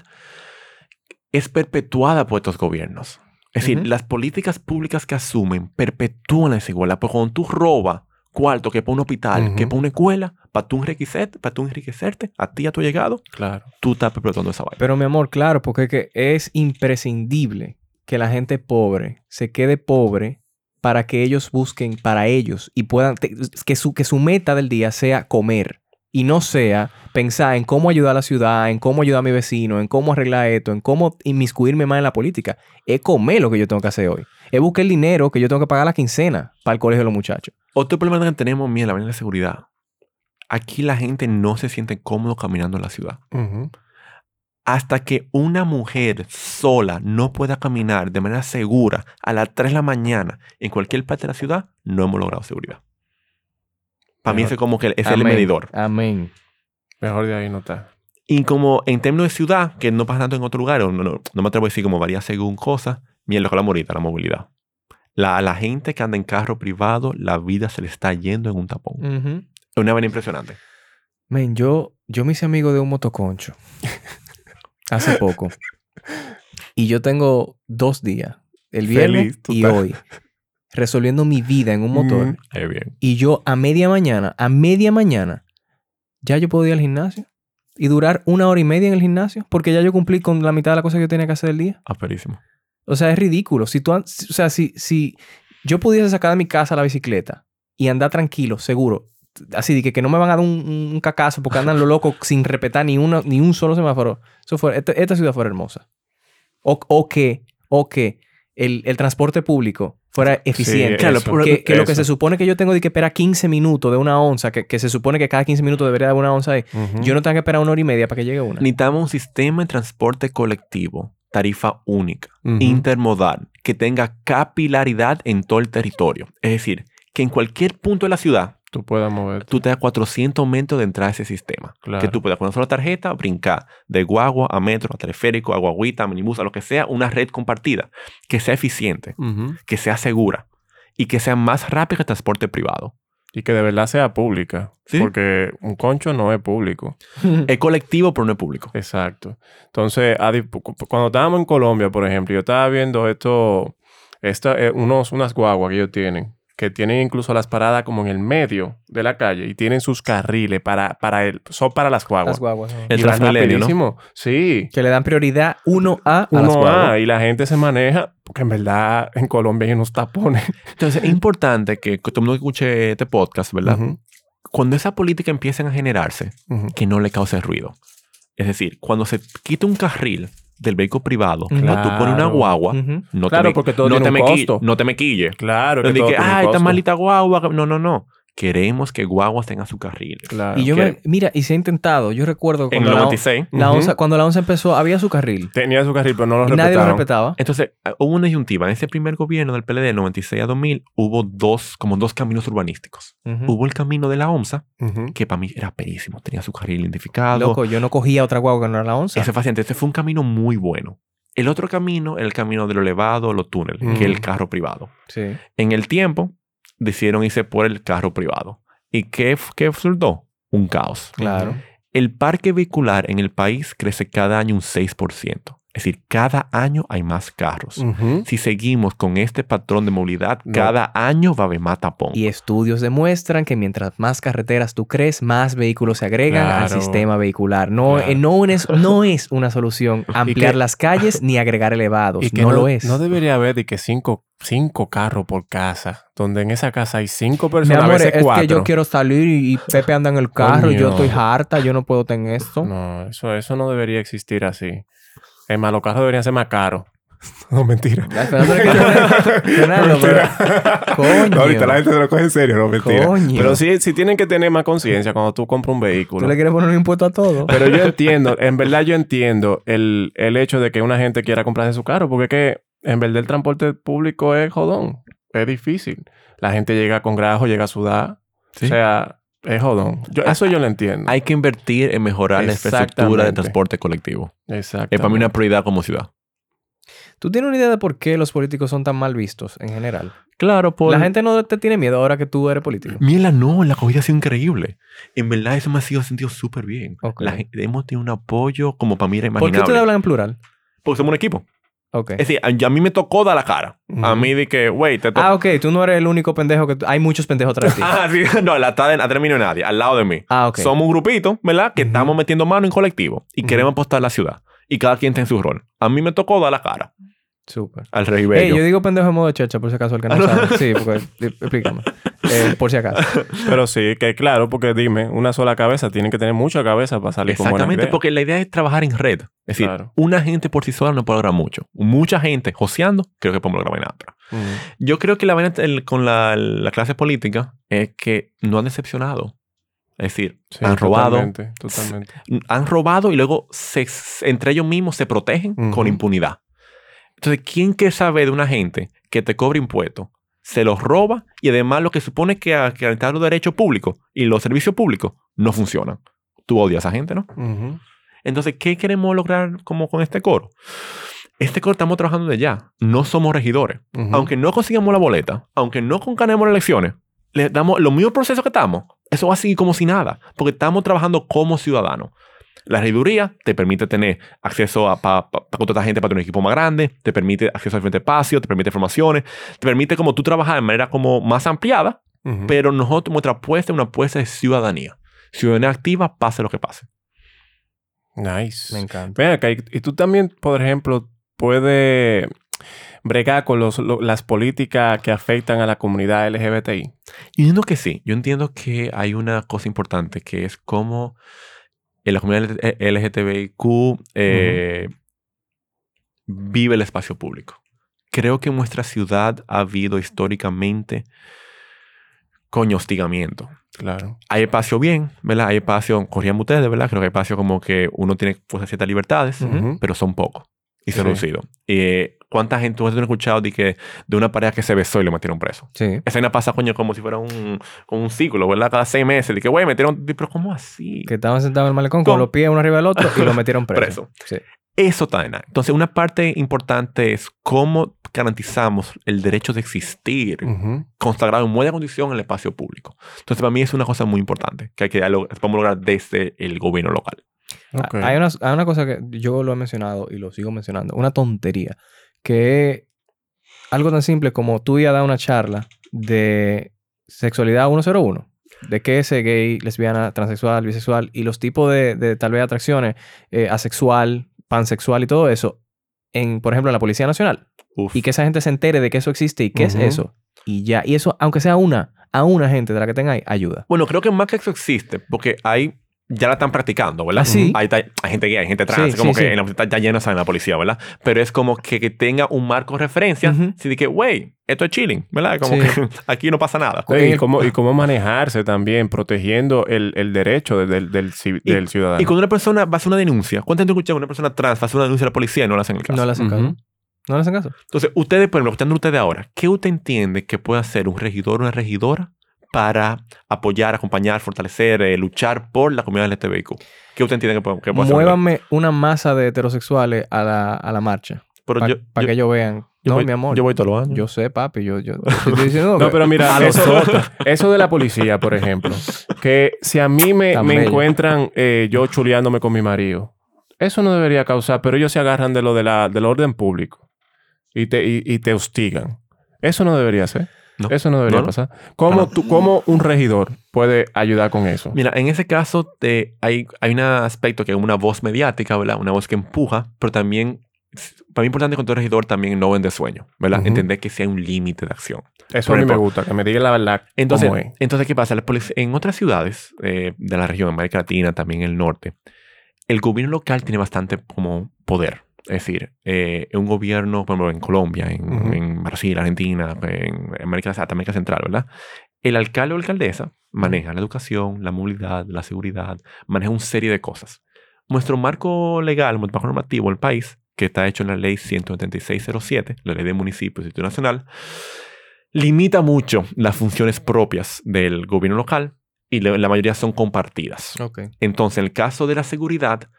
es perpetuada por estos gobiernos. Es decir, las políticas públicas que asumen perpetúan la desigualdad. Porque cuando tú robas cuarto que para un hospital, que para una escuela, para tú, enriquecerte, para tú enriquecerte, a ti, a tu llegado, Claro. tú estás perpetuando esa vaina. Pero mi amor, claro, porque es, que es imprescindible que la gente pobre se quede pobre para que ellos busquen para ellos y puedan, que, su, que su meta del día sea comer y no sea pensar en cómo ayudar a la ciudad, en cómo ayudar a mi vecino, en cómo arreglar esto, en cómo inmiscuirme más en la política. Es comer lo que yo tengo que hacer hoy. Es buscar el dinero que yo tengo que pagar la quincena para el colegio de los muchachos. Otro problema que tenemos, mira, la de seguridad. Aquí la gente no se siente cómodo caminando en la ciudad. Hasta que una mujer sola no pueda caminar de manera segura a las 3 de la mañana en cualquier parte de la ciudad, no hemos logrado seguridad. Para mí ese es como que es el medidor. Amén. Mejor de ahí no está. Y como en términos de ciudad, que no pasa tanto en otro lugar, no, no, no me atrevo a decir como varía según cosas, mierda con la morita, la movilidad. La, la gente que anda en carro privado, la vida se le está yendo en un tapón. Ujú. Es una vaina impresionante. Men, yo, yo me hice amigo de un motoconcho hace poco. Y yo tengo dos días, el viernes Feliz, y hoy, resolviendo mi vida en un motor. Mm. Eh, bien. Y yo a media mañana, a media mañana, ya yo puedo ir al gimnasio y durar una hora y media en el gimnasio porque ya yo cumplí con la mitad de la cosa que yo tenía que hacer el día. Aperísimo. O sea, es ridículo. Si tú, o sea, si, si yo pudiese sacar de mi casa la bicicleta y andar tranquilo, seguro, así de que, que no me van a dar un, un cacazo porque andan lo loco sin respetar ni, una, ni un solo semáforo. Eso fuera, esta, esta ciudad fuera hermosa. O, o que, o que el, el transporte público fuera eficiente. Claro, que, lo que se supone que yo tengo de que esperar 15 minutos de una onza, que, que se supone que cada 15 minutos debería haber una onza ahí. Yo no tengo que esperar una hora y media para que llegue una. Necesitamos un sistema de transporte colectivo, tarifa única, intermodal, que tenga capilaridad en todo el territorio. Es decir, que en cualquier punto de la ciudad Tú puedas moverte. tú te das 400 metros de entrada a ese sistema. Claro. Que tú puedas con una sola tarjeta brincar de guagua a metro, a teleférico, a guaguita, a minibús, a lo que sea, una red compartida. Que sea eficiente, que sea segura y que sea más rápido que el transporte privado. Y que de verdad sea pública. Sí. Porque un concho no es público. Es colectivo, pero no es público. Exacto. Entonces, cuando estábamos en Colombia, por ejemplo, yo estaba viendo esto, esta, eh, unos, unas guaguas que ellos tienen, que tienen incluso las paradas como en el medio de la calle y tienen sus carriles para, para el, son para las guaguas. Las guaguas. ajá. El Transmilenio, ¿no? Sí. Que le dan prioridad 1A a las Uno guaguas. A y la gente se maneja, porque en verdad en Colombia hay unos tapones. Entonces, es importante que todo el mundo que escuche este podcast, ¿verdad? Cuando esa política empiecen a generarse, que no le cause ruido. Es decir, cuando se quita un carril del vehículo privado, Claro. tú pones una guagua, Ujú. no Claro, te me, porque todo no tiene te un me costo. no te me quille. Claro No que ay, esta costo". malita guagua. No, no, no. Queremos que guaguas tengan su carril. Claro. Y yo me, mira, y se ha intentado. Yo recuerdo En cuando, el la, 96. la Ujú. onza, cuando la onza empezó, había su carril. Tenía su carril, pero no lo Y nadie lo respetaba. Entonces, ah, hubo una disyuntiva. En ese primer gobierno del PLD, 96 a 2000, hubo dos, como dos caminos urbanísticos. Ujú. Hubo el camino de la OMSA, Ujú. que para mí era perísimo. Tenía su carril identificado. Loco, yo no cogía otra guagua que no era la onza. Ese fascinante. Ese fue un camino muy bueno. El otro camino era el camino de lo elevado, lo túnel, que es el carro privado. Sí. En el tiempo, decidieron irse por el carro privado. ¿Y qué, qué resultó? Un caos. Claro. El parque vehicular en el país crece cada año un 6%. Es decir, cada año hay más carros. Si seguimos con este patrón de movilidad, No. cada año va a haber más tapón. Y estudios demuestran que mientras más carreteras tú crees, más vehículos se agregan al sistema vehicular. No, Claro. eh, no, es, no es una solución ampliar que- las calles ni agregar elevados. Y que no, lo es. No debería haber de que cinco, cinco carros por casa, donde en esa casa hay cinco personas, amor, a veces es cuatro. que yo quiero salir y, Pepe anda en el carro y yo estoy harta, yo no puedo tener esto. No, eso, eso no debería existir así. Es más, los carros deberían ser más caros. No, mentira. Pero- Coño. No, ahorita la gente se lo coge en serio, no, mentira. Coño. Pero sí, sí tienen que tener más conciencia cuando tú compras un vehículo. Tú le quieres poner un impuesto a todo. Pero yo entiendo, en verdad yo entiendo el, el hecho de que una gente quiera comprarse su carro, porque es que en verdad el transporte público es jodón, es difícil. La gente llega con grajo, llega a sudar, Sí. o sea, es jodón. Yo- eso yo lo entiendo. Hay que invertir en mejorar la infraestructura de transporte colectivo. Exacto. Es para mí una prioridad como ciudad. ¿Tú tienes una idea de por qué los políticos son tan mal vistos en general? Claro, por... La gente no te tiene miedo ahora que tú eres político. Mira, no, la acogida ha sido increíble. En verdad, eso me ha sido sentido súper bien. Ok. La gente- hemos tenido un apoyo como para mí era ¿Por imaginable. qué ustedes hablan en plural? Porque somos un equipo. Ok. Es decir, a, a mí me tocó dar la cara. A mí de que, güey, te tocó. Ah, ok. Tú no eres el único pendejo que... Hay muchos pendejos atrás de ti. Ah, sí, no, la está de, a término de nadie, al lado de mí. Ah, ok. Somos un grupito, ¿verdad? Que estamos metiendo mano en colectivo y queremos apostar la ciudad. Y cada quien está en su rol. A mí me tocó dar la cara Súper. al rey Ey, bello. yo digo pendejo en modo checha, por si acaso el que no sabe. Sí, porque... Explícame. Eh, por si acaso. Pero sí, que claro, porque dime, una sola cabeza, tienen que tener mucha cabeza para salir con buena Exactamente, porque la idea es trabajar en red. Es decir, Claro. una gente por sí sola no puede lograr mucho. Mucha gente joseando, creo que podemos lograr nada. Yo creo que la vaina el- con la, la clase política es que no han decepcionado. Es decir, Sí, han robado, Totalmente, totalmente. han robado y luego se- entre ellos mismos se protegen con impunidad. Entonces, ¿quién quiere saber de una gente que te cobra impuestos, se los roba y además lo que supone que garantizar los derechos públicos y los servicios públicos no funcionan? Tú odias a esa gente, ¿no? Entonces, ¿qué queremos lograr como con este coro? Este coro estamos trabajando de ya. No somos regidores. Aunque no consigamos la boleta, aunque no ganemos las elecciones, le damos los mismos procesos que estamos. Eso va a seguir como si nada, porque estamos trabajando como ciudadanos. La regiduría te permite tener acceso a para contratar gente para tener un equipo más grande, te permite acceso a diferentes espacios, te permite formaciones, te permite como tú trabajar de manera como más ampliada, Ujú. pero nosotros nuestra apuesta es una apuesta de ciudadanía. Ciudadanía activa, pase lo que pase. Nice. Me encanta. Ven acá, y, y tú también, por ejemplo, puedes bregar con los, lo- las políticas que afectan a la comunidad LGBTI. Yo entiendo que sí. Yo entiendo que hay una cosa importante que es cómo en la comunidad LGTBIQ eh, vive el espacio público. Creo que en nuestra ciudad ha habido históricamente coño hostigamiento. Claro. Hay espacio bien, ¿verdad? Hay espacio, corrían ustedes, ¿verdad? Creo que hay espacio como que uno tiene pues, ciertas libertades, pero son pocos y son Sí. reducidos. Eh, ¿Cuánta gente tú has escuchado de, que, de una pareja que se besó y lo metieron preso? Sí. Esa vaina pasa, coño, como si fuera un, como un ciclo, ¿verdad? Cada seis meses. De que, güey, metieron... Pero ¿cómo así? Que estaban sentados en el malecón Con- con los pies uno arriba del otro y lo metieron preso. Preso. Sí. Eso está en Entonces, una parte importante es cómo garantizamos el derecho de existir Ujú. consagrado en buena condición en el espacio público. Entonces, para mí es una cosa muy importante que hay que podemos lograr desde el gobierno local. Ok. Hay una, hay una cosa que yo lo he mencionado y lo sigo mencionando, una tontería, que algo tan simple como tú ir a dar una charla de sexualidad 101, de qué es gay, lesbiana, transexual, bisexual y los tipos de, de tal vez atracciones, eh, asexual, pansexual y todo eso, en, por ejemplo, en la Policía Nacional. Uf. Y que esa gente se entere de que eso existe y qué es eso. Y ya, y eso, aunque sea una, a una gente de la que tenga ahí, ayuda. Bueno, creo que más que eso existe, porque hay ya la están practicando, ¿verdad? ¿Ah, sí? Hay, hay- hay gente gay, hay gente trans, Sí, como sí, que sí. en la universidad ya lleno saben la policía, ¿verdad? Pero es como que, que tenga un marco de referencia, Ujú. así de que, wey, esto es chilling, ¿verdad? Como Sí. que aquí no pasa nada. Sí, En y, cómo, y cómo manejarse también, protegiendo el, el derecho de- del, del, ci- Y- del ciudadano. Y cuando una persona va a hacer una denuncia, ¿cuánto gente escucha que una persona trans va a hacer una denuncia a la policía y no le hacen el caso? No le hacen caso. No le hacen caso. Entonces, ustedes, por ejemplo, escuchando ustedes ahora, ¿qué usted entiende que puede hacer un regidor o una regidora para apoyar, acompañar, fortalecer, eh, luchar por la comunidad LGTBIQ? ¿Qué usted entiende que puede, que puede hacer? Muévanme una masa de heterosexuales a la, a la marcha. Para que ellos vean. yo no, voy, mi amor. Yo voy todos los años. Yo sé, papi. Yo, yo, yo estoy diciendo No, que- pero mira, a eso, eso de la policía, por ejemplo, que si a mí me, me encuentran eh, yo chuleándome con mi marido, eso no debería causar, pero ellos se agarran de lo de la, del orden público y te, y, y te hostigan. Eso no debería ser. No. Eso no debería No, no. pasar. ¿Cómo, tú- un regidor puede ayudar con eso? Mira, en ese caso te- hay, hay un aspecto que es una voz mediática, ¿verdad? Una voz que empuja, pero también, para mí es importante con todo regidor también no vender sueño, ¿verdad? Entender que sí hay un límite de acción. Eso por a mí me gusta, que me diga la verdad. Entonces, cómo es. entonces ¿qué pasa? En otras ciudades eh, de la región, América Latina, también el norte, el gobierno local tiene bastante como poder. Es decir, eh, un gobierno, por ejemplo, en Colombia, en, Ujú. en Brasil, Argentina, en América, hasta América Central, ¿verdad? El alcalde o alcaldesa maneja la educación, la movilidad, la seguridad, maneja una serie de cosas. Nuestro marco legal, nuestro marco normativo del país, que está hecho en la ley 17607, la ley de municipios y Nacional, limita mucho las funciones propias del gobierno local y la mayoría son compartidas. Entonces, en el caso de la seguridad,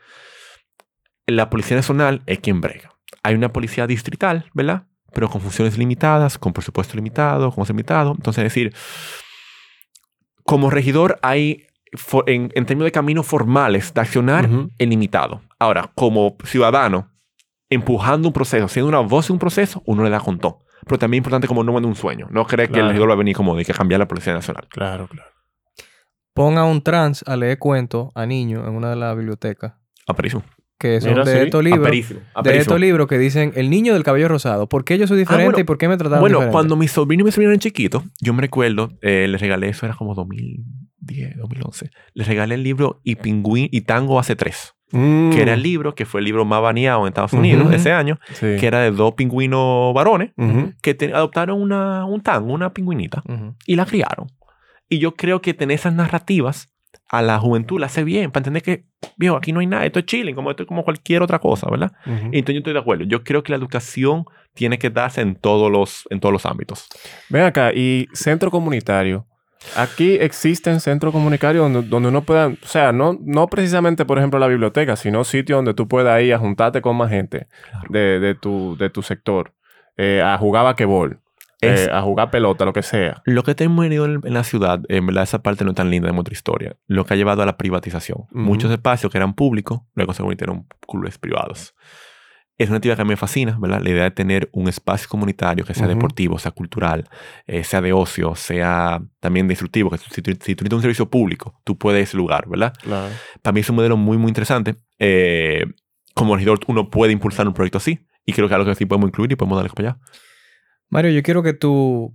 la Policía Nacional es quien brega. Hay una policía distrital, ¿verdad? Pero con funciones limitadas, con presupuesto limitado, con limitado. Entonces, es decir, como regidor hay, en, en términos de caminos formales de accionar, el limitado. Ahora, como ciudadano, empujando un proceso, siendo una voz en un proceso, uno le da con todo. Pero también es importante como no vende un sueño. No cree que el regidor va a venir como de que cambiar la Policía Nacional. Claro, claro. Ponga un trans a leer cuentos a niños en una de las bibliotecas. Aperísimo. Que son Mira, de sí. estos libros. De estos libros que dicen El niño del cabello rosado. ¿Por qué yo soy diferente bueno. y por qué me trataron Bueno, diferente? cuando mi sobrino y mi sobrino eran chiquitos, yo me recuerdo, eh, les regalé, eso era como 2010, 2011, les regalé el libro Y Pingüín y Tango hace tres, que era el libro que fue el libro más baneado en Estados Unidos ese año, Sí. que era de dos pingüinos varones que te- adoptaron una, un tango, una pingüinita, y la criaron. Y yo creo que tener esas narrativas a la juventud la hace bien, para entender que, viejo, aquí no hay nada, esto es chilling, como esto es como cualquier otra cosa, ¿verdad? Ujú. Entonces yo estoy de acuerdo. Yo creo que la educación tiene que darse en todos los, en todos los ámbitos. Ven acá, y centro comunitario. Aquí existen centros comunitarios donde, donde uno pueda, o sea, no, no precisamente, por ejemplo, la biblioteca, sino sitios donde tú puedas ir a juntarte con más gente de, de tu, de tu sector, eh, a jugar basquetbol, Es- eh, a jugar pelota, lo que sea. Lo que tenemos venido en, en la ciudad, en verdad, esa parte no es tan linda de nuestra historia. Lo que ha llevado a la privatización. Muchos espacios que eran públicos, luego se convirtieron en clubes privados. Es una actividad que a mí me fascina, ¿verdad? La idea de tener un espacio comunitario que sea Ujú. deportivo, sea cultural, eh, sea de ocio, sea también de instructivo, que si, tú- si tú necesitas un servicio público, tú puedes ir a ese lugar, ¿verdad? Claro. Para mí es un modelo muy, muy interesante. Eh, como regidor, uno puede impulsar un proyecto así. Y creo que es algo que sí podemos incluir y podemos darle para allá. Mario, yo quiero que tú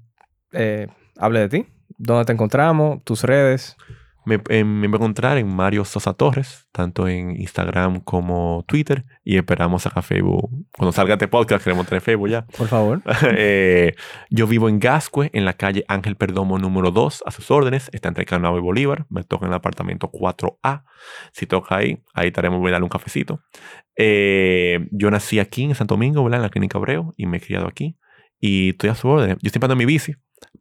eh, hables de ti. ¿Dónde te encontramos? Tus redes. Me, eh, me voy a encontrar en Mario Sosa Torres, tanto en Instagram como Twitter. Y esperamos sacar Facebook. Cuando salga este podcast, queremos tener Facebook ya. Por favor. Eh, yo vivo en Gascue, en la calle Ángel Perdomo número 2, a sus órdenes. Está entre Canao y Bolívar. Me toca en el apartamento 4A. Si toca ahí, ahí estaremos, voy a darle un cafecito. Eh, yo nací aquí en Santo Domingo, ¿verdad? En la Clínica Abreu, y me he criado aquí. Y estoy a su orden. Yo siempre ando en mi bici.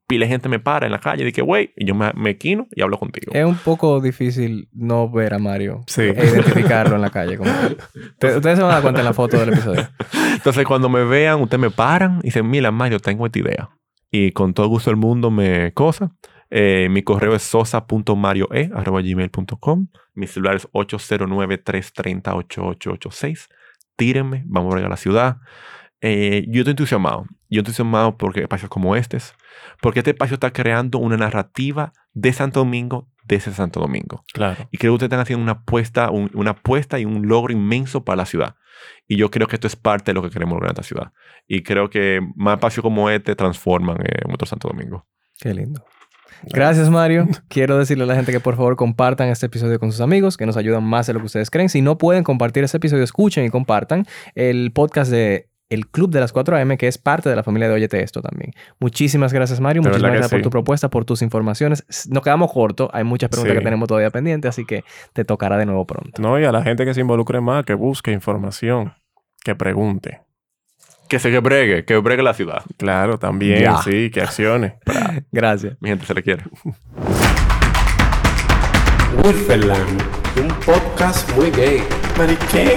Pile gente me para en la calle y dice, güey, y yo me, me equino y hablo contigo. Es un poco difícil no ver a Mario Sí. e identificarlo en la calle. como que- ustedes se van a dar cuenta en la foto del episodio. Entonces, cuando me vean, ustedes me paran y dicen, mira, Mario, tengo esta idea. Y con todo gusto del mundo me cosa. Eh, mi correo es sosa.marioe.gmail.com. Mi celular es 809-330-8886. Tírenme, vamos a bregar la ciudad. Eh, yo estoy entusiasmado. Yo estoy entusiasmado porque espacios como este, porque este espacio está creando una narrativa de Santo Domingo desde Santo Domingo. Claro. Y creo que ustedes están haciendo una apuesta, un- una apuesta y un logro inmenso para la ciudad. Y yo creo que esto es parte de lo que queremos lograr en esta ciudad. Y creo que más espacios como este transforman eh, nuestro Santo Domingo. Qué lindo. Gracias, Mario. Quiero decirle a la gente que por favor compartan este episodio con sus amigos, que nos ayudan más de lo que ustedes creen. Si no pueden compartir este episodio, escuchen y compartan el podcast de el Club de las 4 AM, que es parte de la familia de Óyete Esto también. Muchísimas gracias, Mario. Muchísimas gracias por tu propuesta, por tus informaciones. Nos quedamos cortos. Hay muchas preguntas Sí. que tenemos todavía pendientes, así que te tocará de nuevo pronto. No, y a la gente que se involucre más, que busque información, que pregunte. Que se que bregue, que bregue la ciudad. Claro, también, Ya. sí, que accione. Gracias. Mi gente se le quiere. Wilferland, un podcast muy gay. ¿Pero qué?